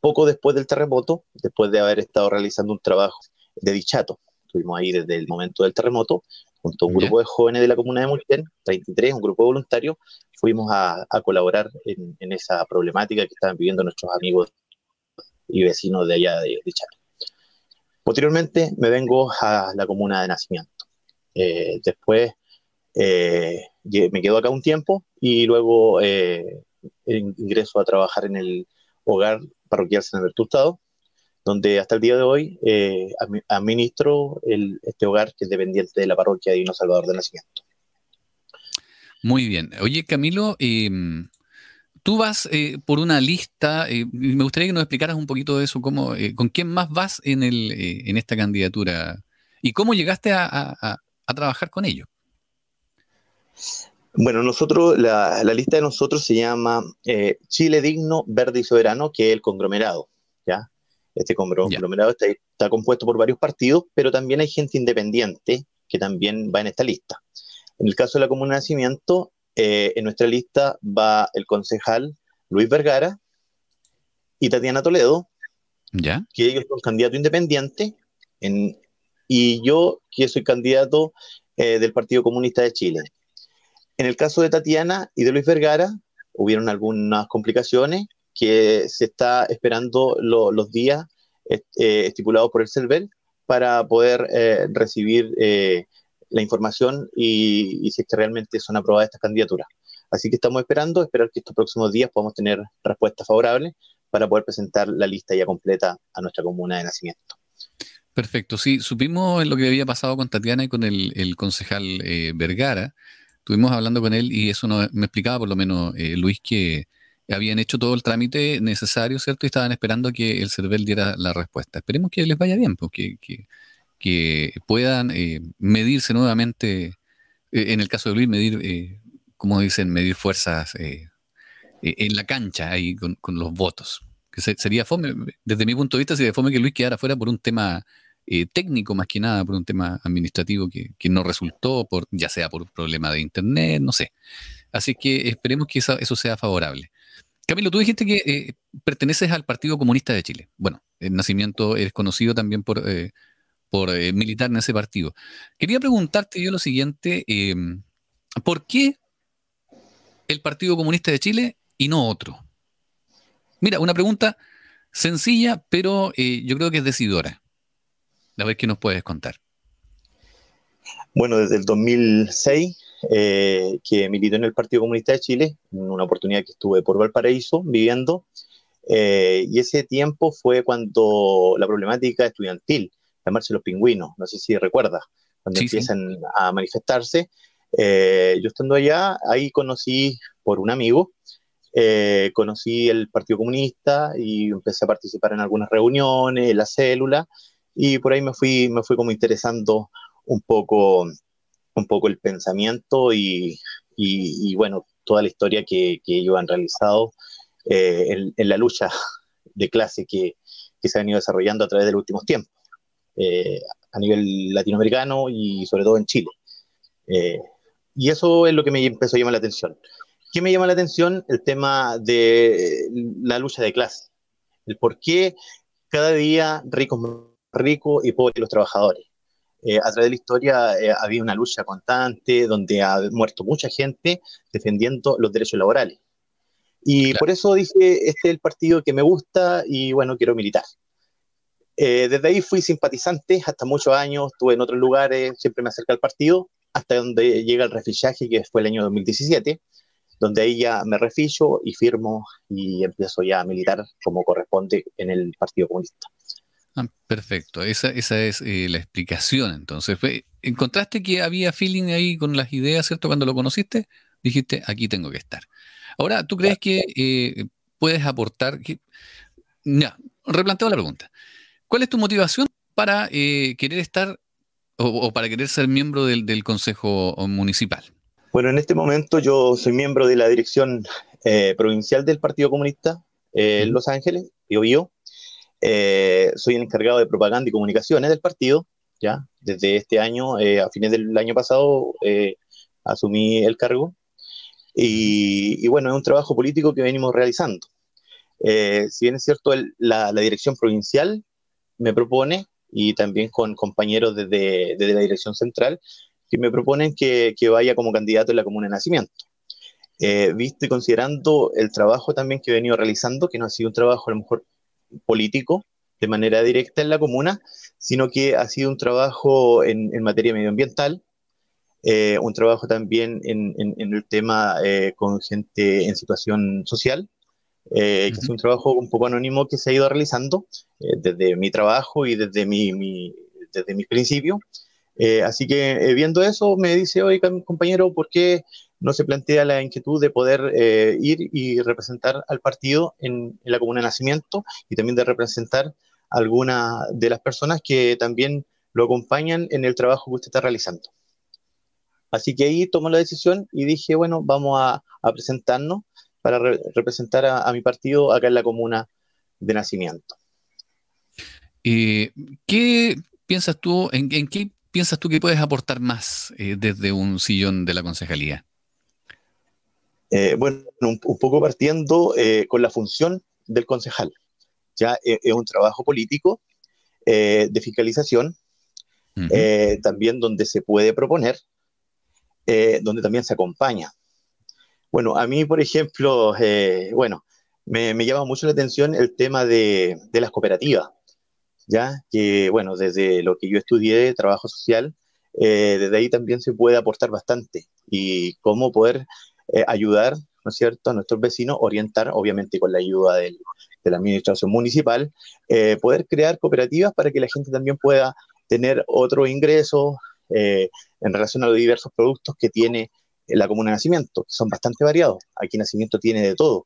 poco después del terremoto, después de haber estado realizando un trabajo de dichato. Estuvimos ahí desde el momento del terremoto, junto a un grupo de jóvenes de la comuna de Mulchen, 33, un grupo de voluntarios, fuimos a, colaborar en, esa problemática que estaban viviendo nuestros amigos y vecinos de allá de, de Posteriormente me vengo a la comuna de nacimiento. Eh, después eh, me quedo acá un tiempo y luego eh, ingreso a trabajar en el hogar parroquial San Alberto donde hasta el día de hoy eh, administro este hogar que es dependiente de la parroquia Divino Salvador de Nacimiento. Muy bien. Oye, Camilo, em, tú vas eh, por una lista, eh, me gustaría que nos explicaras un poquito de eso, cómo, con quién más vas en, el, en esta candidatura y cómo llegaste a, trabajar con ellos. Bueno, nosotros, la, la, lista de nosotros se llama Chile Digno, Verde y Soberano, que es el conglomerado, ¿ya? Este conglomerado está, compuesto por varios partidos, pero también hay gente independiente que también va en esta lista. En el caso de la Comuna de Nacimiento, eh, en nuestra lista va el concejal Luis Vergara y Tatiana Toledo, ¿Ya? que ellos son candidatos independientes, y yo, que soy candidato eh, del Partido Comunista de Chile. En el caso de Tatiana y de Luis Vergara, hubieron algunas complicaciones que se está esperando los días eh, estipulados por el CERVEL para poder eh, recibir eh, la información y, si realmente son aprobadas estas candidaturas. Así que estamos esperando, esperar que estos próximos días podamos tener respuestas favorables para poder presentar la lista ya completa a nuestra comuna de nacimiento. Perfecto, sí, supimos lo que había pasado con Tatiana y con el, concejal Vergara. Estuvimos hablando con él y eso me explicaba por lo menos Luis que habían hecho todo el trámite necesario, ¿cierto? Y estaban esperando que el CERVEL diera la respuesta. Esperemos que les vaya bien, porque pues, que, puedan eh, medirse nuevamente, eh, en el caso de Luis, medir, eh, como dicen, medir fuerzas en la cancha ahí con, los votos. Que sería fome, desde mi punto de vista, sería fome que Luis quedara fuera por un tema técnico más que nada, por un tema administrativo que, no resultó, por, ya sea por un problema de internet, no sé. Así que esperemos que eso sea favorable. Camilo, tú dijiste que eh, perteneces al Partido Comunista de Chile. Bueno, el nacimiento eres conocido también por, eh, por militar en ese partido. Quería preguntarte yo lo siguiente, em, ¿por qué el Partido Comunista de Chile y no otro? Mira, una pregunta sencilla, pero yo creo que es decidora. A ver qué nos puedes contar. Bueno, desde el 2006 eh, que militó en el Partido Comunista de Chile, en una oportunidad que estuve por Valparaíso viviendo, eh, y ese tiempo fue cuando la problemática estudiantil, la marcha de los pingüinos, no sé si recuerdas, cuando empiezan a manifestarse, eh, yo estando allá, ahí conocí por un amigo, conocí el Partido Comunista y empecé a participar en algunas reuniones, en la célula, y por ahí me fui, me fui como interesando un poco un poco el pensamiento y, bueno, toda la historia que, ellos han realizado eh, en, la lucha de clase que, se ha venido desarrollando a través de los últimos tiempos, eh, a nivel latinoamericano y sobre todo en Chile. Eh, y eso es lo que me empezó a llamar la atención. ¿Qué me llama la atención? El tema de la lucha de clase. El por qué cada día ricos ricos y pobres los trabajadores. Eh, a través de la historia eh, había una lucha constante donde ha muerto mucha gente defendiendo los derechos laborales. Y por eso dije, este es el partido que me gusta y bueno, quiero militar. Eh, desde ahí fui simpatizante hasta muchos años, estuve en otros lugares, siempre me acerqué al partido, hasta donde llega el refillaje, que fue el año 2017, donde ahí ya me refillo y firmo y empiezo ya a militar como corresponde en el Partido Comunista. Ah, perfecto, esa, esa es eh, la explicación entonces. ¿Encontraste que había feeling ahí con las ideas, cierto? Cuando lo conociste, dijiste, aquí tengo que estar. Ahora, ¿tú crees que eh, puedes aportar? Que... Ya, replanteo la pregunta. ¿Cuál es tu motivación para eh, querer estar o, para querer ser miembro del, Consejo Municipal? Bueno, en este momento yo soy miembro de la dirección provincial del Partido Comunista en Los Ángeles, Bio Bio, eh, soy el encargado de propaganda y comunicaciones del partido, ya, desde este año, eh, a fines del año pasado, eh, asumí el cargo. Y, bueno, es un trabajo político que venimos realizando. si bien es cierto, la, dirección provincial me propone, y también con compañeros desde, la dirección central, que me proponen que, que, vaya como candidato en la comuna de nacimiento. visto y considerando el trabajo también que he venido realizando, que no ha sido un trabajo a lo mejor político de manera directa en la comuna, sino que ha sido un trabajo en, materia medioambiental, eh, un trabajo también en, el tema eh, con gente en situación social, eh, que es un trabajo un poco anónimo que se ha ido realizando desde mi trabajo y desde, mi, desde mis principios. así que viendo eso, me dice, oye, compañero, ¿por qué no se plantea la inquietud de poder eh, ir y representar al partido en, la comuna de nacimiento y también de representar a algunas de las personas que también lo acompañan en el trabajo que usted está realizando. Así que ahí tomó la decisión y dije, bueno, vamos a, presentarnos para representar a, mi partido acá en la comuna de nacimiento. Eh, ¿Qué piensas tú, en, qué piensas tú que puedes aportar más eh, desde un sillón de la concejalía? Eh, bueno, un, poco partiendo con la función del concejal. Ya es un trabajo político de fiscalización, también donde se puede proponer, donde también se acompaña. Bueno, a mí, por ejemplo, bueno, me, llama mucho la atención el tema de, las cooperativas, ya que, bueno, desde lo que yo estudié, trabajo social, desde ahí también se puede aportar bastante y cómo poder eh, ayudar, ¿no es cierto?, a nuestros vecinos, orientar, obviamente con la ayuda de la administración municipal, eh, poder crear cooperativas para que la gente también pueda tener otro ingreso eh, en relación a los diversos productos que tiene la comuna de Nacimiento, que son bastante variados. Aquí Nacimiento tiene de todo.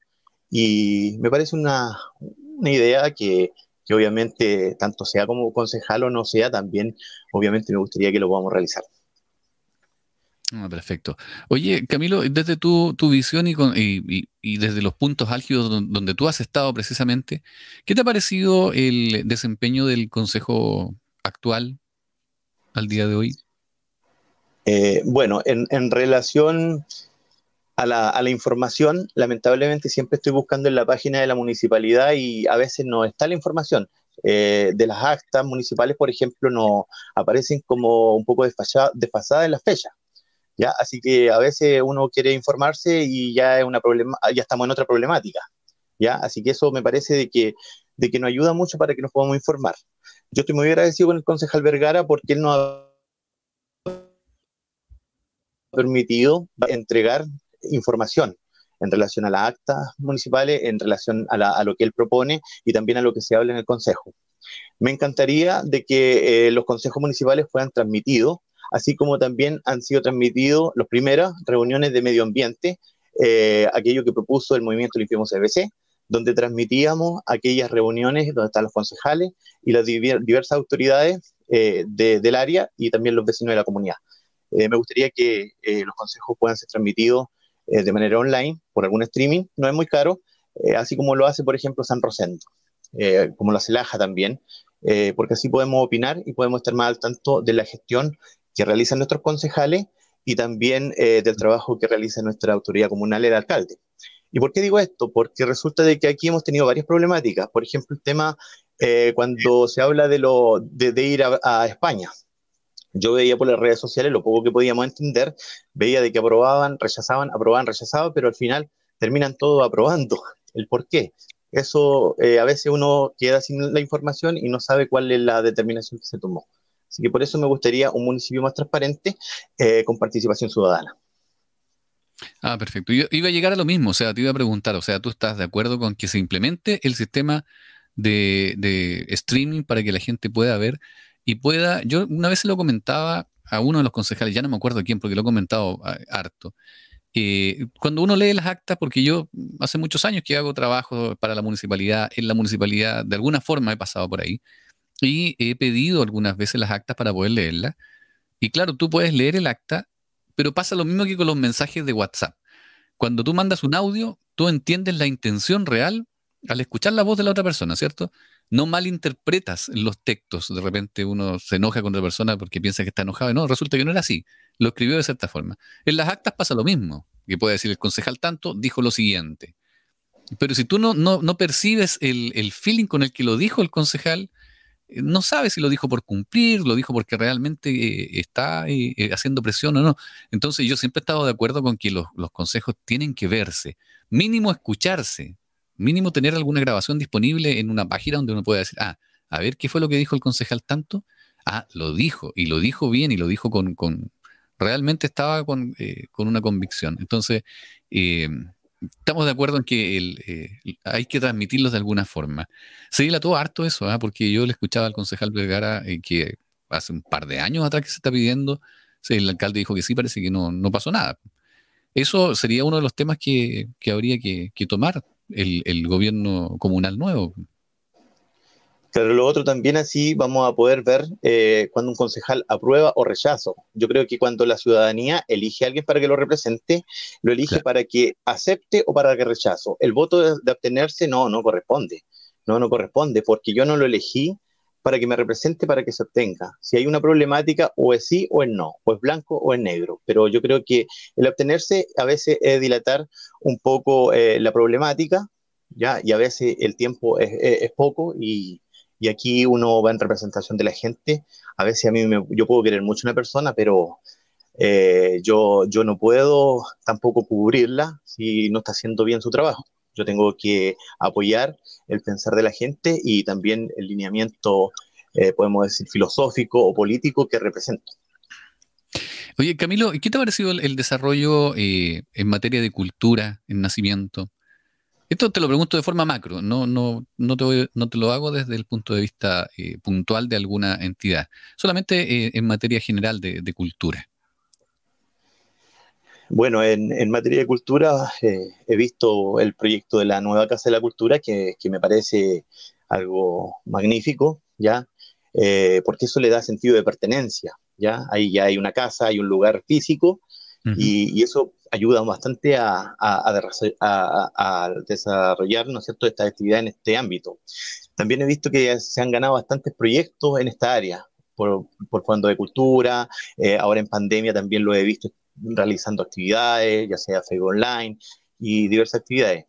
Y me parece una, una idea que, que obviamente, tanto sea como concejal o no sea, también obviamente me gustaría que lo podamos realizar. Ah, perfecto. Oye, Camilo, desde tu, visión y, y, desde los puntos álgidos donde, tú has estado precisamente, ¿qué te ha parecido el desempeño del Consejo actual al día de hoy? Eh, bueno, en, relación a la, información, lamentablemente siempre estoy buscando en la página de la municipalidad y a veces no está la información. Eh, de las actas municipales, por ejemplo, no aparecen como un poco desfasadas en las fechas. ¿ya? Así que a veces uno quiere informarse y ya, es una problema, ya estamos en otra problemática. ¿ya? Así que eso me parece de que, de que nos ayuda mucho para que nos podamos informar. Yo estoy muy agradecido con el concejal Vergara porque él nos permitido entregar información en relación a las actas municipales, en relación a, lo que él propone y también a lo que se habla en el Consejo. Me encantaría de que eh, los consejos municipales fueran transmitidos, así como también han sido transmitidos las primeras reuniones de medio ambiente, eh, aquello que propuso el movimiento Limpiemos CBC, donde transmitíamos aquellas reuniones donde están los concejales y las diversas autoridades eh, del área y también los vecinos de la comunidad. Me gustaría que los consejos puedan ser transmitidos eh, de manera online por algún streaming, no es muy caro, eh, así como lo hace, por ejemplo, San Rosendo, eh, como lo hace Laja también, porque así podemos opinar y podemos estar más al tanto de la gestión que realizan nuestros concejales y también del trabajo que realiza nuestra autoridad comunal, el alcalde. ¿Y por qué digo esto? Porque resulta de que aquí hemos tenido varias problemáticas. Por ejemplo, el tema cuando se habla de, ir a España yo veía por las redes sociales lo poco que podíamos entender, veía de que aprobaban, rechazaban, aprobaban, rechazaban, pero al final terminan todo aprobando. ¿El por qué? Eso eh, a veces uno queda sin la información y no sabe cuál es la determinación que se tomó. Así que por eso me gustaría un municipio más transparente eh, con participación ciudadana. Ah, perfecto. Yo iba a llegar a lo mismo, o sea, te iba a preguntar, o sea, ¿tú estás de acuerdo con que se implemente el sistema de, de streaming para que la gente pueda ver y pueda, yo una vez se lo comentaba a uno de los concejales, ya no me acuerdo quién, porque lo he comentado harto. Eh, cuando uno lee las actas, porque yo hace muchos años que hago trabajo para la municipalidad, en la municipalidad de alguna forma he pasado por ahí y he pedido algunas veces las actas para poder leerlas. Y claro, tú puedes leer el acta, pero pasa lo mismo que con los mensajes de WhatsApp. Cuando tú mandas un audio, tú entiendes la intención real al escuchar la voz de la otra persona, ¿cierto? No malinterpretas los textos. De repente uno se enoja con otra persona porque piensa que está enojado. No, resulta que no era así. Lo escribió de cierta forma. En las actas pasa lo mismo. Que puede decir el concejal tanto, dijo lo siguiente. Pero si tú no, no, percibes el, feeling con el que lo dijo el concejal, eh, no sabes si lo dijo por cumplir, lo dijo porque realmente eh, está eh, haciendo presión o no. Entonces yo siempre he estado de acuerdo con que los, los consejos tienen que verse, mínimo escucharse, mínimo tener alguna grabación disponible en una página donde uno pueda decir, ah, a ver qué fue lo que dijo el concejal tanto. Ah, lo dijo, y lo dijo bien, y lo dijo con, con realmente estaba con, eh, una convicción. Entonces, eh, estamos de acuerdo en que eh, hay que transmitirlos de alguna forma. Se dilató harto eso, ¿ah? porque yo le escuchaba al concejal Vergara que hace un par de años atrás que se está pidiendo, el alcalde dijo que sí, parece que no, no pasó nada. Eso sería uno de los temas que, habría que, que tomar el, gobierno comunal nuevo. Pero lo otro también así vamos a poder ver eh, cuando un concejal aprueba o rechazo. Yo creo que cuando la ciudadanía elige a alguien para que lo represente, lo elige para que acepte o para que rechazo. El voto de, de, abstenerse no, no corresponde. No, no corresponde porque yo no lo elegí para que me represente, para que se obtenga. Si hay una problemática, o es sí o es no, o es blanco o es negro. Pero yo creo que el obtenerse a veces es dilatar un poco eh, la problemática, ¿ya? y a veces el tiempo es, poco, y, aquí uno va en representación de la gente. A veces a mí me, yo puedo querer mucho a una persona, pero eh, yo, yo no puedo tampoco cubrirla si no está haciendo bien su trabajo. Yo tengo que apoyar el pensar de la gente y también el lineamiento, eh, podemos decir, filosófico o político que represento. Oye, Camilo, ¿qué te ha parecido el, desarrollo eh, en materia de cultura, en nacimiento? Esto te lo pregunto de forma macro, no, no, no, te, no te lo hago desde el punto de vista eh, puntual de alguna entidad, solamente en materia general de cultura. Bueno, en, materia de cultura eh, he visto el proyecto de la nueva Casa de la Cultura que, me parece algo magnífico, ¿ya? Eh, porque eso le da sentido de pertenencia, ¿ya? Ahí ya hay una casa, hay un lugar físico y, eso ayuda bastante a, desarrollar, ¿no es cierto?, esta actividad en este ámbito. También he visto que se han ganado bastantes proyectos en esta área, por, por fondo de cultura, eh, ahora en pandemia también lo he visto realizando actividades, ya sea Facebook Online y diversas actividades.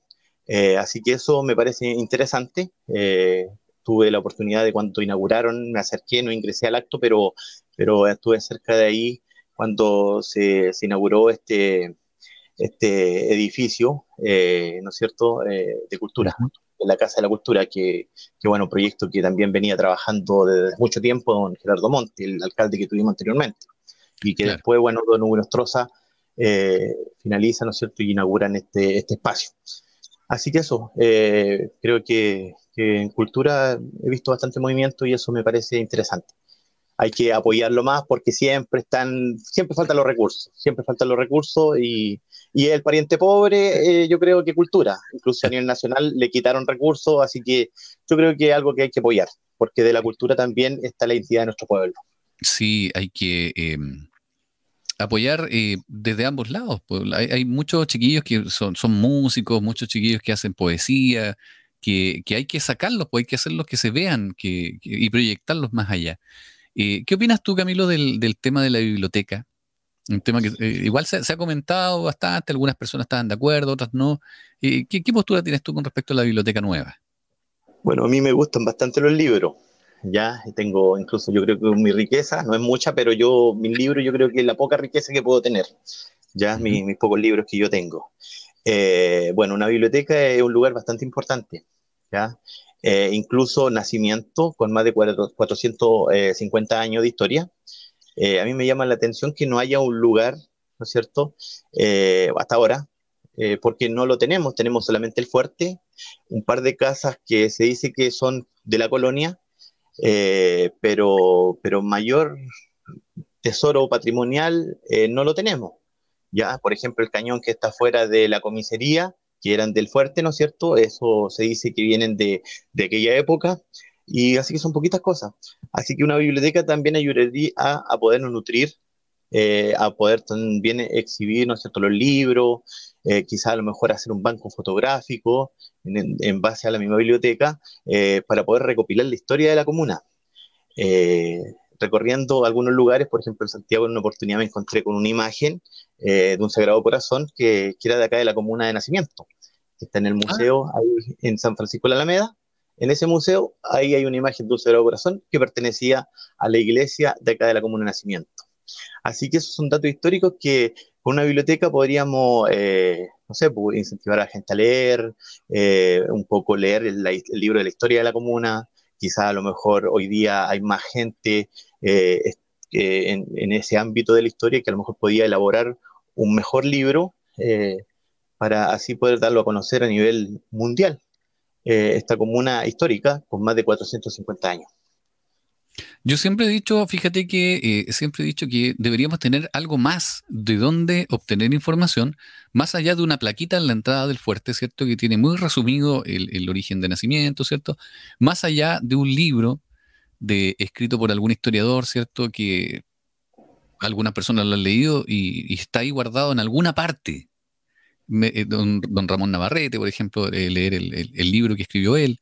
Eh, así que eso me parece interesante. Eh, tuve la oportunidad de cuando inauguraron, me acerqué, no ingresé al acto, pero, pero estuve cerca de ahí cuando se, se inauguró este, este edificio, eh, ¿no es cierto?, de cultura, de la Casa de la Cultura, que, que, bueno, proyecto que también venía trabajando desde mucho tiempo don Gerardo Monti, el alcalde que tuvimos anteriormente, y que después, bueno, don Hugo Nostroza finaliza, ¿no es cierto?, y inauguran este, este espacio. Así que eso, eh, creo que, en cultura he visto bastante movimiento y eso me parece interesante. Hay que apoyarlo más porque siempre están, siempre faltan los recursos, siempre faltan los recursos y, y el pariente pobre, eh, yo creo que cultura, incluso a nivel nacional le quitaron recursos, así que yo creo que es algo que hay que apoyar, porque de la cultura también está la identidad de nuestro pueblo. Sí, hay que em, apoyar eh, desde ambos lados. Pues, hay, muchos chiquillos que son, son, músicos, muchos chiquillos que hacen poesía, que, hay que sacarlos, pues hay que hacerlos que se vean que, y proyectarlos más allá. Eh, ¿Qué opinas tú, Camilo, del, tema de la biblioteca? Un tema que eh, igual se, ha comentado bastante, algunas personas estaban de acuerdo, otras no. ¿qué, ¿Qué postura tienes tú con respecto a la biblioteca nueva? Bueno, a mí me gustan bastante los libros ya tengo incluso yo creo que mi riqueza no es mucha, pero yo, mi libro yo creo que es la poca riqueza que puedo tener, ya mis, pocos libros que yo tengo. Eh, bueno, una biblioteca es un lugar bastante importante, ya. Eh, incluso nacimiento con más de 450 años de historia. Eh, a mí me llama la atención que no haya un lugar, ¿no es cierto? hasta ahora, porque no lo tenemos, tenemos solamente el fuerte, un par de casas que se dice que son de la colonia, eh, pero, pero mayor tesoro patrimonial eh, no lo tenemos. Ya, por ejemplo, el cañón que está fuera de la comisaría, que eran del fuerte, ¿no es cierto? Eso se dice que vienen de, de aquella época. Y así que son poquitas cosas. Así que una biblioteca también ayudaría a, a podernos nutrir, eh, a poder también exhibir, ¿no es cierto?, los libros, eh, quizá a lo mejor hacer un banco fotográfico en, base a la misma biblioteca eh, para poder recopilar la historia de la comuna. Eh, recorriendo algunos lugares, por ejemplo en Santiago en una oportunidad me encontré con una imagen de un Sagrado Corazón que, que, era de acá de la comuna de nacimiento, que está en el museo ah. ahí en San Francisco de la Alameda. En ese museo, ahí hay una imagen de un Sagrado Corazón que pertenecía a la iglesia de acá de la comuna de nacimiento. Así que esos son datos históricos que con una biblioteca podríamos, eh, no sé, pues, incentivar a la gente a leer, eh, un poco leer el, libro de la historia de la comuna. Quizá a lo mejor hoy día hay más gente eh, en, ese ámbito de la historia que a lo mejor podía elaborar un mejor libro para así poder darlo a conocer a nivel mundial. esta comuna histórica con más de 450 años. Yo siempre he dicho, fíjate que eh, siempre he dicho que deberíamos tener algo más de dónde obtener información, más allá de una plaquita en la entrada del fuerte, ¿cierto? Que tiene muy resumido el, origen de nacimiento, ¿cierto? Más allá de un libro de, escrito por algún historiador, ¿cierto? Que algunas personas lo han leído y, está ahí guardado en alguna parte. Eh, don, Ramón Navarrete, por ejemplo, eh, leer el libro que escribió él.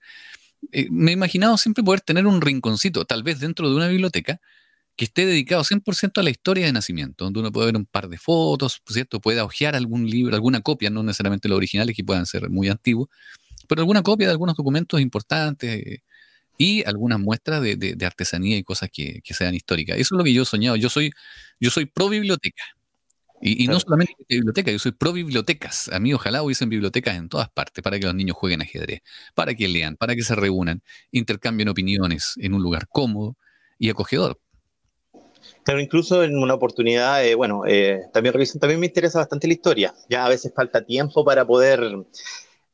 Eh, me he imaginado siempre poder tener un rinconcito, tal vez dentro de una biblioteca, que esté dedicado 100% a la historia de nacimiento, donde uno puede ver un par de fotos, ¿cierto? Pueda hojear algún libro, alguna copia, no necesariamente los originales que puedan ser muy antiguos, pero alguna copia de algunos documentos importantes eh, y algunas muestras de, artesanía y cosas que, que, sean históricas. Eso es lo que yo he soñado. Yo soy, yo soy pro biblioteca. Y, no solamente biblioteca, yo soy pro bibliotecas. A mí ojalá hubiesen bibliotecas en todas partes para que los niños jueguen ajedrez, para que lean, para que se reúnan, intercambien opiniones en un lugar cómodo y acogedor. Claro, incluso en una oportunidad, eh, bueno, eh, también revisan, también me interesa bastante la historia. Ya a veces falta tiempo para poder,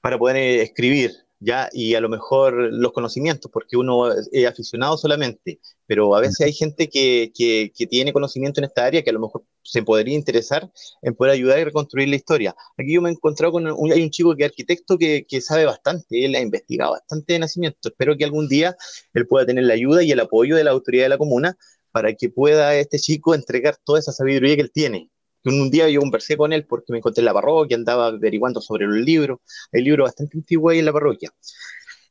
para poder eh, escribir ¿ya? Y a lo mejor los conocimientos, porque uno es aficionado solamente, pero a veces hay gente que, que, tiene conocimiento en esta área que a lo mejor se podría interesar en poder ayudar y reconstruir la historia. Aquí yo me he encontrado con un, hay un chico que es arquitecto que, que sabe bastante, él ha investigado bastante de nacimiento. Espero que algún día él pueda tener la ayuda y el apoyo de la autoridad de la comuna para que pueda este chico entregar toda esa sabiduría que él tiene un día yo conversé con él porque me encontré en la parroquia, andaba averiguando sobre los libros, hay libros bastante antiguos ahí en la parroquia.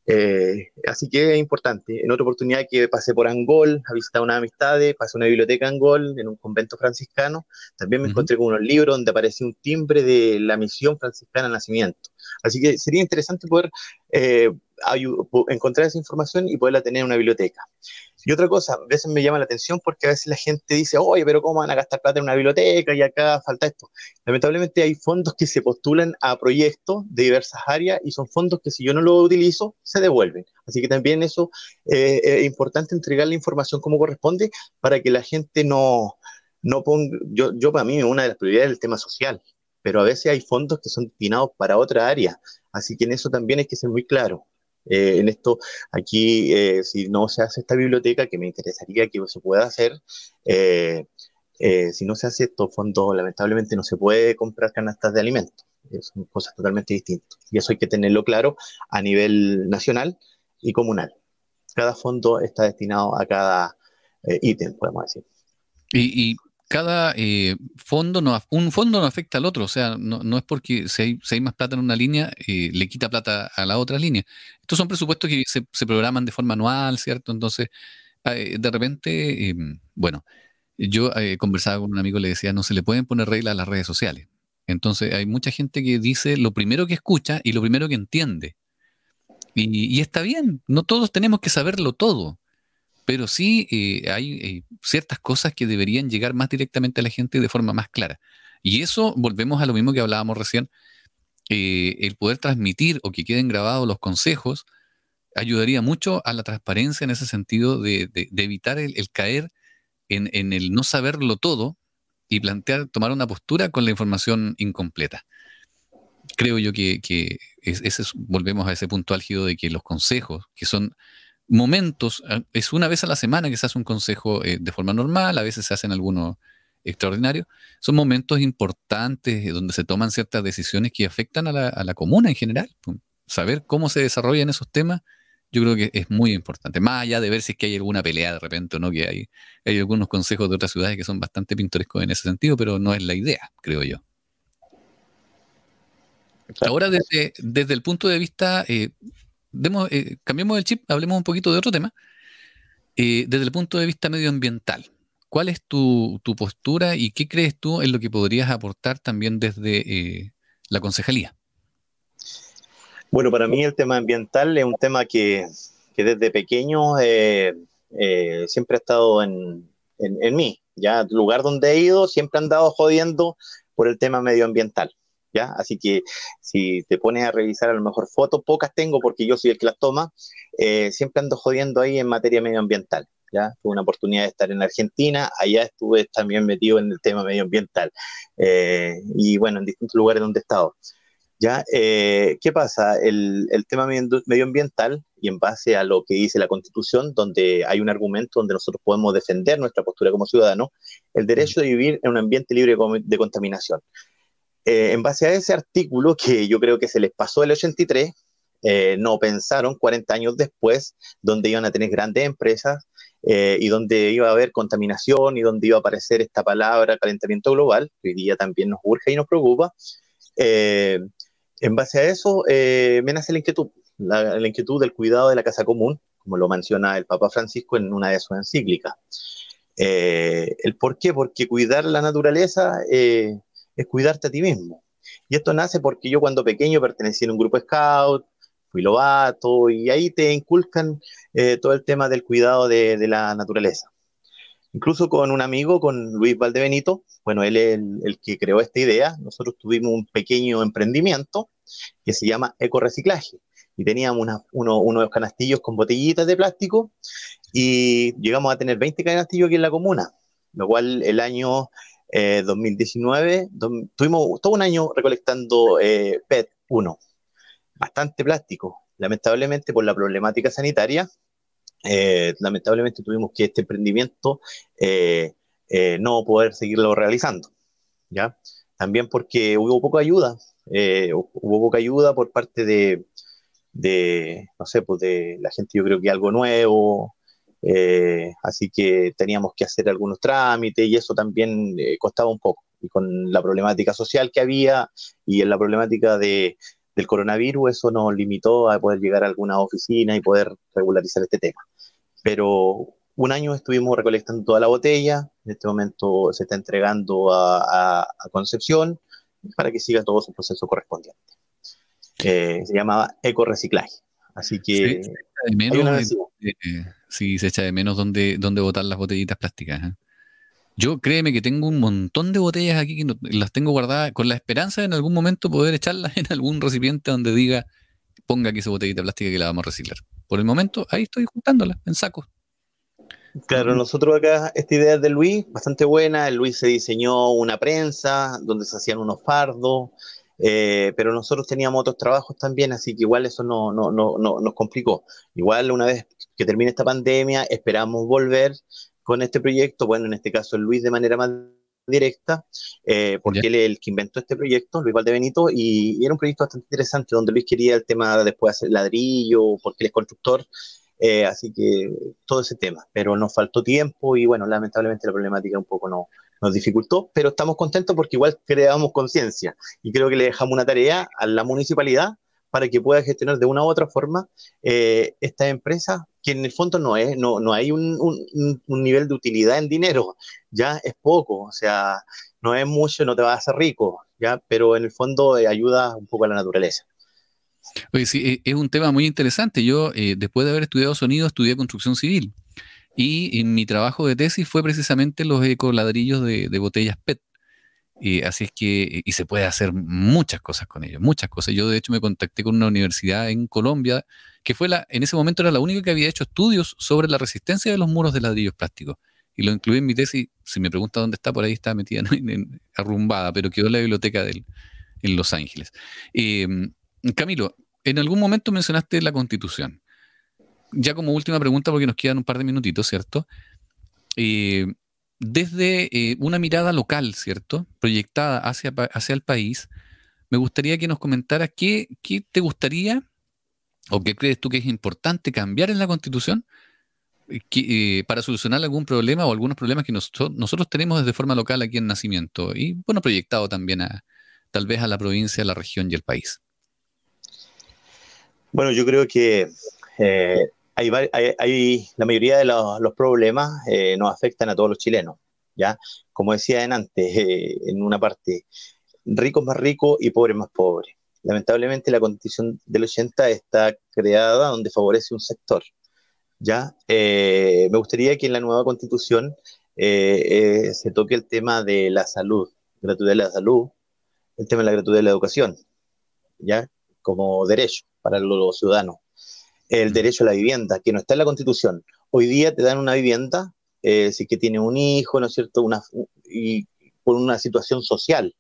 Eh, así que es importante. En otra oportunidad que pasé por Angol a visitar unas amistades, pasé a una biblioteca Angol en un convento franciscano, también me encontré con unos libros donde aparecía un timbre de la misión franciscana al nacimiento. Así que sería interesante poder eh, encontrar esa información y poderla tener en una biblioteca. Y otra cosa, a veces me llama la atención porque a veces la gente dice, oye, pero ¿cómo van a gastar plata en una biblioteca y acá falta esto? Lamentablemente hay fondos que se postulan a proyectos de diversas áreas y son fondos que si yo no lo utilizo, se devuelven. Así que también eso eh, es importante entregar la información como corresponde para que la gente no, no ponga, yo, yo para mí una de las prioridades es el tema social, pero a veces hay fondos que son destinados para otra área. Así que en eso también hay que ser muy claro. Eh, en esto, aquí, eh, si no se hace esta biblioteca, que me interesaría que se pueda hacer, eh, si no se hace estos fondos, lamentablemente no se puede comprar canastas de alimentos. Son cosas totalmente distintas. Y eso hay que tenerlo claro a nivel nacional y comunal. Cada fondo está destinado a cada ítem, podemos decir. Y, cada eh, fondo no, un fondo no afecta al otro, o sea, no, es porque si hay, hay, más plata en una línea, eh, le quita plata a la otra línea. Estos son presupuestos que se, programan de forma anual, ¿cierto? Entonces, eh, de repente, em, bueno, yo conversaba con un amigo, le decía, no se le pueden poner reglas a las redes sociales. Entonces, hay mucha gente que dice lo primero que escucha y lo primero que entiende. y está bien, no todos tenemos que saberlo todo pero sí eh, hay eh, ciertas cosas que deberían llegar más directamente a la gente de forma más clara. Y eso, volvemos a lo mismo que hablábamos recién, eh, el poder transmitir o que queden grabados los consejos ayudaría mucho a la transparencia en ese sentido de, evitar el, caer en, el no saberlo todo y plantear, tomar una postura con la información incompleta. Creo yo que, volvemos a ese punto álgido de que los consejos, que son momentos, ah, es una vez a la semana que se hace un consejo eh, de forma normal, a veces se hacen algunos extraordinarios, son momentos importantes donde se toman ciertas decisiones que afectan a la, comuna en general. Saber cómo se desarrollan esos temas, yo creo que es muy importante. Más allá de ver si es que hay alguna pelea de repente o no, que hay, hay algunos consejos de otras ciudades que son bastante pintorescos en ese sentido, pero no es la idea, creo yo. Ahora, desde, desde, el punto de vista eh, demos, eh, cambiemos el chip, hablemos un poquito de otro tema. Eh, desde el punto de vista medioambiental, ¿cuál es tu, postura y qué crees tú en lo que podrías aportar también desde eh, la concejalía? Bueno, para mí el tema ambiental es un tema que, desde pequeño siempre ha estado en, en, mí. Ya, lugar donde he ido, siempre han andado jodiendo por el tema medioambiental. Así que si te pones a revisar a lo mejor fotos, pocas tengo porque yo soy el que las toma, eh, siempre ando jodiendo ahí en materia medioambiental, ¿ya? Tuve una oportunidad de estar en Argentina, allá estuve también metido en el tema medioambiental eh, y bueno, en distintos lugares donde he estado. ¿Ya? Eh, ¿Qué pasa? El, el, tema medioambiental, y en base a lo que dice la Constitución, donde hay un argumento donde nosotros podemos defender nuestra postura como ciudadanos, el derecho de vivir en un ambiente libre de contaminación. Eh, en base a ese artículo, que yo creo que se les pasó el 83, eh, no pensaron 40 años después, donde iban a tener grandes empresas eh, y donde iba a haber contaminación y donde iba a aparecer esta palabra calentamiento global, que hoy día también nos urge y nos preocupa. en base a eso, me nace la inquietud, la, la, inquietud del cuidado de la casa común, como lo menciona el Papa Francisco en una de sus encíclicas. ¿El por qué? Porque cuidar la naturaleza es cuidarte a ti mismo. Y esto nace porque yo cuando pequeño pertenecí a un grupo scout, fui lobato, y ahí te inculcan eh, todo el tema del cuidado de, la naturaleza. Incluso con un amigo, con Luis Valdebenito, bueno, él es el, que creó esta idea, nosotros tuvimos un pequeño emprendimiento que se llama ecoreciclaje. Y teníamos unos canastillos con botellitas de plástico y llegamos a tener 20 canastillos aquí en la comuna, lo cual el año 2019, eh, tuvimos todo un año recolectando eh, PET 1, bastante plástico. Lamentablemente por la problemática sanitaria, eh, lamentablemente tuvimos que este emprendimiento no poder seguirlo realizando. ¿ya? También porque hubo poca ayuda, hubo poca ayuda por parte de, de, no sé, pues de la gente, yo creo que algo nuevo, eh, así que teníamos que hacer algunos trámites y eso también eh, costaba un poco. Y con la problemática social que había y en la problemática de, del coronavirus, eso nos limitó a poder llegar a alguna oficina y poder regularizar este tema. Pero un año estuvimos recolectando toda la botella, en este momento se está entregando a, Concepción para que siga todo su proceso correspondiente. Eh, se llamaba eco-reciclaje. Así que... Sí, se echa de menos dónde, dónde botar las botellitas plásticas. ¿eh? Yo créeme que tengo un montón de botellas aquí que las tengo guardadas con la esperanza de en algún momento poder echarlas en algún recipiente donde diga ponga aquí esa botellita plástica que la vamos a reciclar. Por el momento, ahí estoy juntándola en sacos. Claro, nosotros acá, esta idea de Luis, bastante buena. El Luis se diseñó una prensa donde se hacían unos fardos, eh, pero nosotros teníamos otros trabajos también, así que igual eso no, no, no, no, nos complicó. Igual una vez que termine esta pandemia, esperamos volver con este proyecto, bueno, en este caso Luis de manera más directa, eh, porque él es el que inventó este proyecto, Luis Valdebenito, y, y era un proyecto bastante interesante, donde Luis quería el tema después de hacer ladrillo, porque él es constructor, eh, así que todo ese tema, pero nos faltó tiempo y bueno, lamentablemente la problemática un poco no, nos dificultó, pero estamos contentos porque igual creamos conciencia y creo que le dejamos una tarea a la municipalidad para que pueda gestionar de una u otra forma eh, esta empresa, que en el fondo no es, no, no hay un, un, nivel de utilidad en dinero, ya es poco, o sea, no es mucho, no te vas a hacer rico, ya, pero en el fondo eh, ayuda un poco a la naturaleza. Oye, sí, e, es un tema muy interesante. Yo, eh, después de haber estudiado sonido, estudié construcción civil. Y en mi trabajo de tesis fue precisamente los ecoladrillos de, de botellas PET. Y así es que, y se puede hacer muchas cosas con ellos, muchas cosas. Yo de hecho me contacté con una universidad en Colombia, que fue la, en ese momento era la única que había hecho estudios sobre la resistencia de los muros de ladrillos plásticos. Y lo incluí en mi tesis, si me pregunta dónde está, por ahí está metida, arrumbada, pero quedó en la biblioteca de en Los Ángeles. Eh, Camilo, en algún momento mencionaste la constitución. Ya como última pregunta, porque nos quedan un par de minutitos, ¿cierto? Eh, desde eh, una mirada local, ¿cierto? Proyectada hacia, hacia el país, me gustaría que nos comentaras qué, te gustaría o qué crees tú que es importante cambiar en la constitución eh, para solucionar algún problema o algunos problemas que nosotros, nosotros tenemos desde forma local aquí en Nacimiento y, bueno, proyectado también a, tal vez a la provincia, a la región y el país. Bueno, yo creo que hay, hay, la mayoría de los, problemas eh, nos afectan a todos los chilenos, ¿ya? Como decía antes, eh, en una parte, ricos más ricos y pobres más pobres. Lamentablemente la constitución del 80 está creada donde favorece un sector, ¿ya? me gustaría que en la nueva constitución se toque el tema de la salud, gratuidad de la salud, el tema de la gratuidad de la educación, ¿ya? Como derecho para los ciudadanos. El derecho a la vivienda, que no está en la Constitución. Hoy día te dan una vivienda eh, si que tiene un hijo, ¿no es cierto? Una, y por una situación social,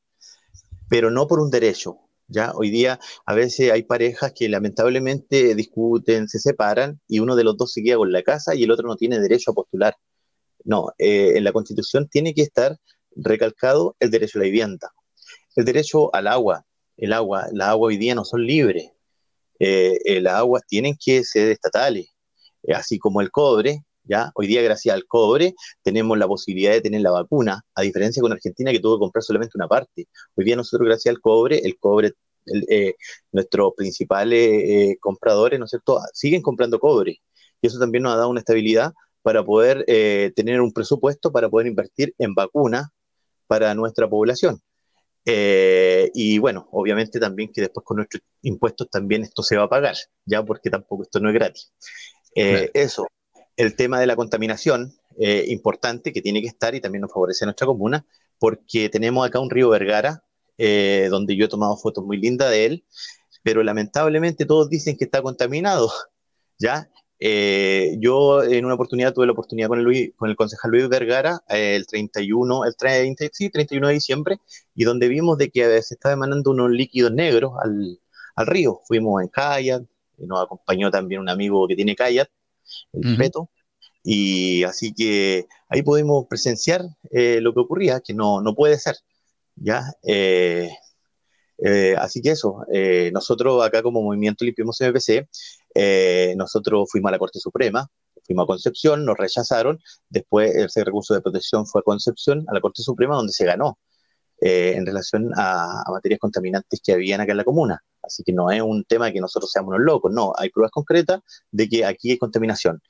pero no por un derecho. ¿ya? Hoy día a veces hay parejas que lamentablemente discuten, se separan y uno de los dos se queda con la casa y el otro no tiene derecho a postular. No, eh, en la Constitución tiene que estar recalcado el derecho a la vivienda, el derecho al agua. El agua, la agua hoy día no son libres, eh, eh, las aguas tienen que ser estatales, eh, así como el cobre, ¿ya? Hoy día, gracias al cobre, tenemos la posibilidad de tener la vacuna, a diferencia con Argentina que tuvo que comprar solamente una parte. Hoy día nosotros, gracias al cobre, el cobre, nuestros principales compradores, ¿no es cierto?, siguen comprando cobre. Y eso también nos ha dado una estabilidad para poder tener un presupuesto para poder invertir en vacunas para nuestra población. Eh, y bueno, obviamente también que después con nuestros impuestos también esto se va a pagar, ya porque tampoco esto no es gratis. Eh, eso, el tema de la contaminación, eh, importante, que tiene que estar y también nos favorece a nuestra comuna, porque tenemos acá un río Vergara, donde yo he tomado fotos muy lindas de él, pero lamentablemente todos dicen que está contaminado, ¿ya? Eh, yo en una oportunidad tuve la oportunidad con el, con el concejal Luis Vergara eh, el 31, el 30, sí, 31 de diciembre, y donde vimos de que se estaba emanando unos líquidos negros al, al río. Fuimos en kayak, y nos acompañó también un amigo que tiene kayak, el uh y así que ahí pudimos presenciar eh, lo que ocurría, que no, no puede ser. ¿ya? así que eso, nosotros acá como Movimiento Limpiemos MPC, eh, nosotros fuimos a la Corte Suprema, fuimos a Concepción, nos rechazaron, después ese recurso de protección fue a Concepción, a la Corte Suprema, donde se ganó eh, en relación a, materias contaminantes que habían acá en la comuna. Así que no es un tema que nosotros seamos unos locos, no, hay pruebas concretas de que aquí hay contaminación.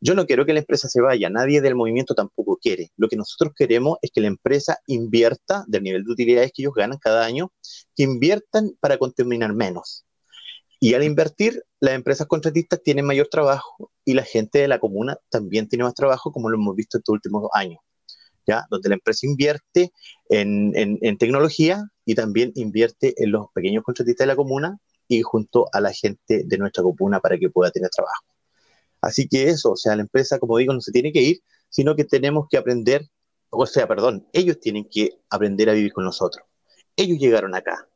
Yo no quiero que la empresa se vaya, nadie del movimiento tampoco quiere. Lo que nosotros queremos es que la empresa invierta del nivel de utilidades que ellos ganan cada año, que inviertan para contaminar menos. Y al invertir, las empresas contratistas tienen mayor trabajo y la gente de la comuna también tiene más trabajo, como lo hemos visto estos últimos años. ¿ya? Donde la empresa invierte en, en tecnología y también invierte en los pequeños contratistas de la comuna y junto a la gente de nuestra comuna para que pueda tener trabajo. Así que eso, o sea, la empresa, como digo, no se tiene que ir, sino que tenemos que aprender, o sea, perdón, ellos tienen que aprender a vivir con nosotros. Ellos llegaron acá,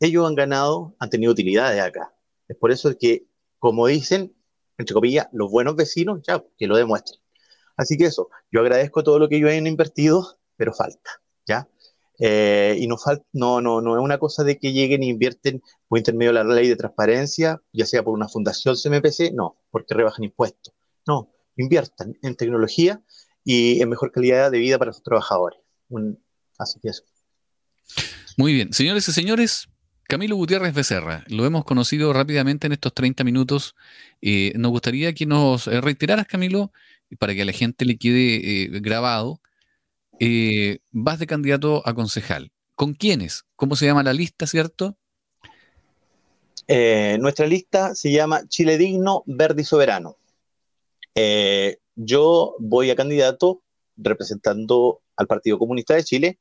ellos han ganado, han tenido utilidades acá. Es por eso que, como dicen, entre comillas, los buenos vecinos, ya, que lo demuestren. Así que eso, yo agradezco todo lo que ellos han invertido, pero falta, ¿ya? Eh, y no, no, no, no es una cosa de que lleguen e invierten por intermedio de la ley de transparencia, ya sea por una fundación CMPC, no, porque rebajan impuestos. No, inviertan en tecnología y en mejor calidad de vida para sus trabajadores. así que eso. Muy bien, señores y señores, Camilo Gutiérrez Becerra, lo hemos conocido rápidamente en estos 30 minutos. Eh, nos gustaría que nos eh, reiteraras, Camilo, para que a la gente le quede grabado eh, vas de candidato a concejal. ¿Con quiénes? ¿Cómo se llama la lista, cierto? Nuestra lista se llama Chile Digno, Verde y Soberano. Yo voy a candidato representando al Partido Comunista de Chile,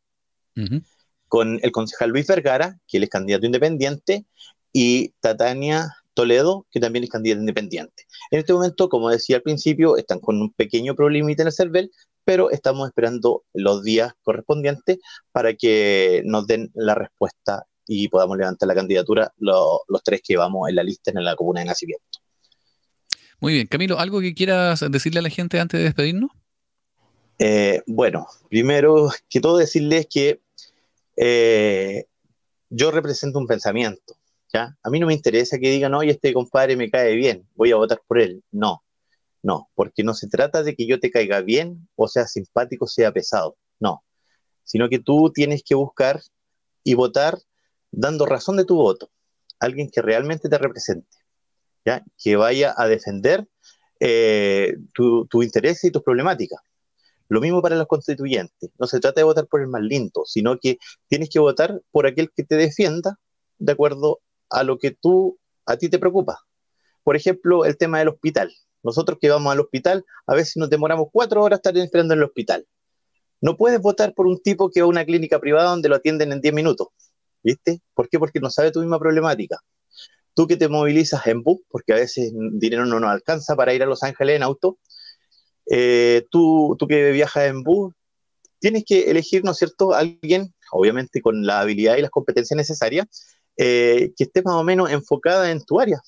con el concejal Luis Vergara, que él es candidato independiente, y Tatania Toledo, que también es candidato independiente. En este momento, como decía al principio, están con un pequeño problema en el CERVEL, pero estamos esperando los días correspondientes para que nos den la respuesta y podamos levantar la candidatura los tres que vamos en la lista en la comuna de nacimiento. Muy bien, Camilo, ¿algo que quieras decirle a la gente antes de despedirnos? Eh, bueno, primero que todo decirles que eh, yo represento un pensamiento, ¿ya? A mí no me interesa que digan, oye, este compadre me cae bien, voy a votar por él. No, no, porque no se trata de que yo te caiga bien o sea simpático, sea pesado. No, sino que tú tienes que buscar y votar dando razón de tu voto. Alguien que realmente te represente, ¿ya? que vaya a defender eh, tu, interés y tus problemáticas. Lo mismo para los constituyentes. No se trata de votar por el más lindo, sino que tienes que votar por aquel que te defienda de acuerdo a lo que tú, a ti te preocupa. Por ejemplo, el tema del hospital. Nosotros que vamos al hospital, a veces nos demoramos cuatro horas estar esperando en el hospital. No puedes votar por un tipo que va a una clínica privada donde lo atienden en 10 minutos. ¿Viste? ¿Por qué? Porque no sabe tu misma problemática. Tú que te movilizas en bus, porque a veces dinero no nos alcanza para ir a Los Ángeles en auto, eh, tú, tú que viajas en bus, tienes que elegir, ¿no es cierto?, alguien, obviamente con la habilidad y las competencias necesarias, eh, que esté más o menos enfocada en tu área.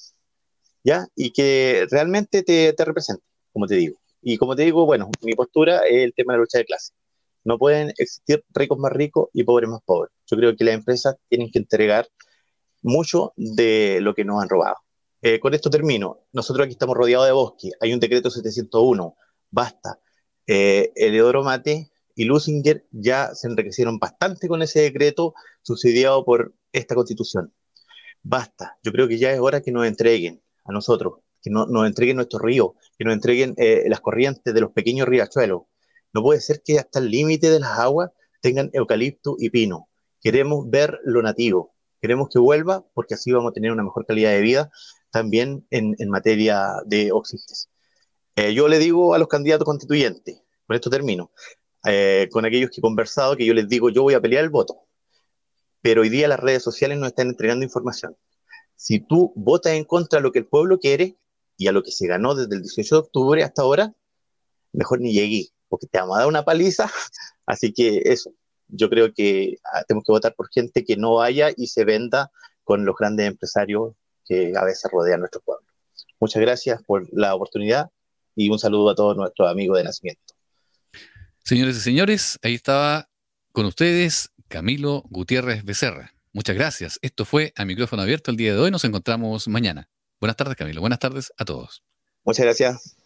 ¿ya? Y que realmente te, te represente, como te digo. Y como te digo, bueno, mi postura es el tema de la lucha de clase. No pueden existir ricos más ricos y pobres más pobres. Yo creo que las empresas tienen que entregar mucho de lo que nos han robado. Eh, con esto termino. Nosotros aquí estamos rodeados de bosque. Hay un decreto 701. Basta. Eh, Eleodoro Mate y Lusinger ya se enriquecieron bastante con ese decreto subsidiado por esta constitución. Basta. Yo creo que ya es hora que nos entreguen a nosotros, que no, nos entreguen nuestros ríos, que nos entreguen eh, las corrientes de los pequeños riachuelos. No puede ser que hasta el límite de las aguas tengan eucalipto y pino. Queremos ver lo nativo, queremos que vuelva porque así vamos a tener una mejor calidad de vida también en, en materia de oxígeno. Eh, yo le digo a los candidatos constituyentes, con esto termino, eh, con aquellos que he conversado, que yo les digo, yo voy a pelear el voto, pero hoy día las redes sociales nos están entregando información si tú votas en contra de lo que el pueblo quiere y a lo que se ganó desde el 18 de octubre hasta ahora, mejor ni llegué, porque te vamos a dar una paliza. Así que eso, yo creo que ah, tenemos que votar por gente que no vaya y se venda con los grandes empresarios que a veces rodean nuestro pueblo. Muchas gracias por la oportunidad y un saludo a todos nuestros amigos de nacimiento. Señores y señores, ahí estaba con ustedes Camilo Gutiérrez Becerra. Muchas gracias. Esto fue a micrófono abierto el día de hoy. Nos encontramos mañana. Buenas tardes, Camilo. Buenas tardes a todos. Muchas gracias.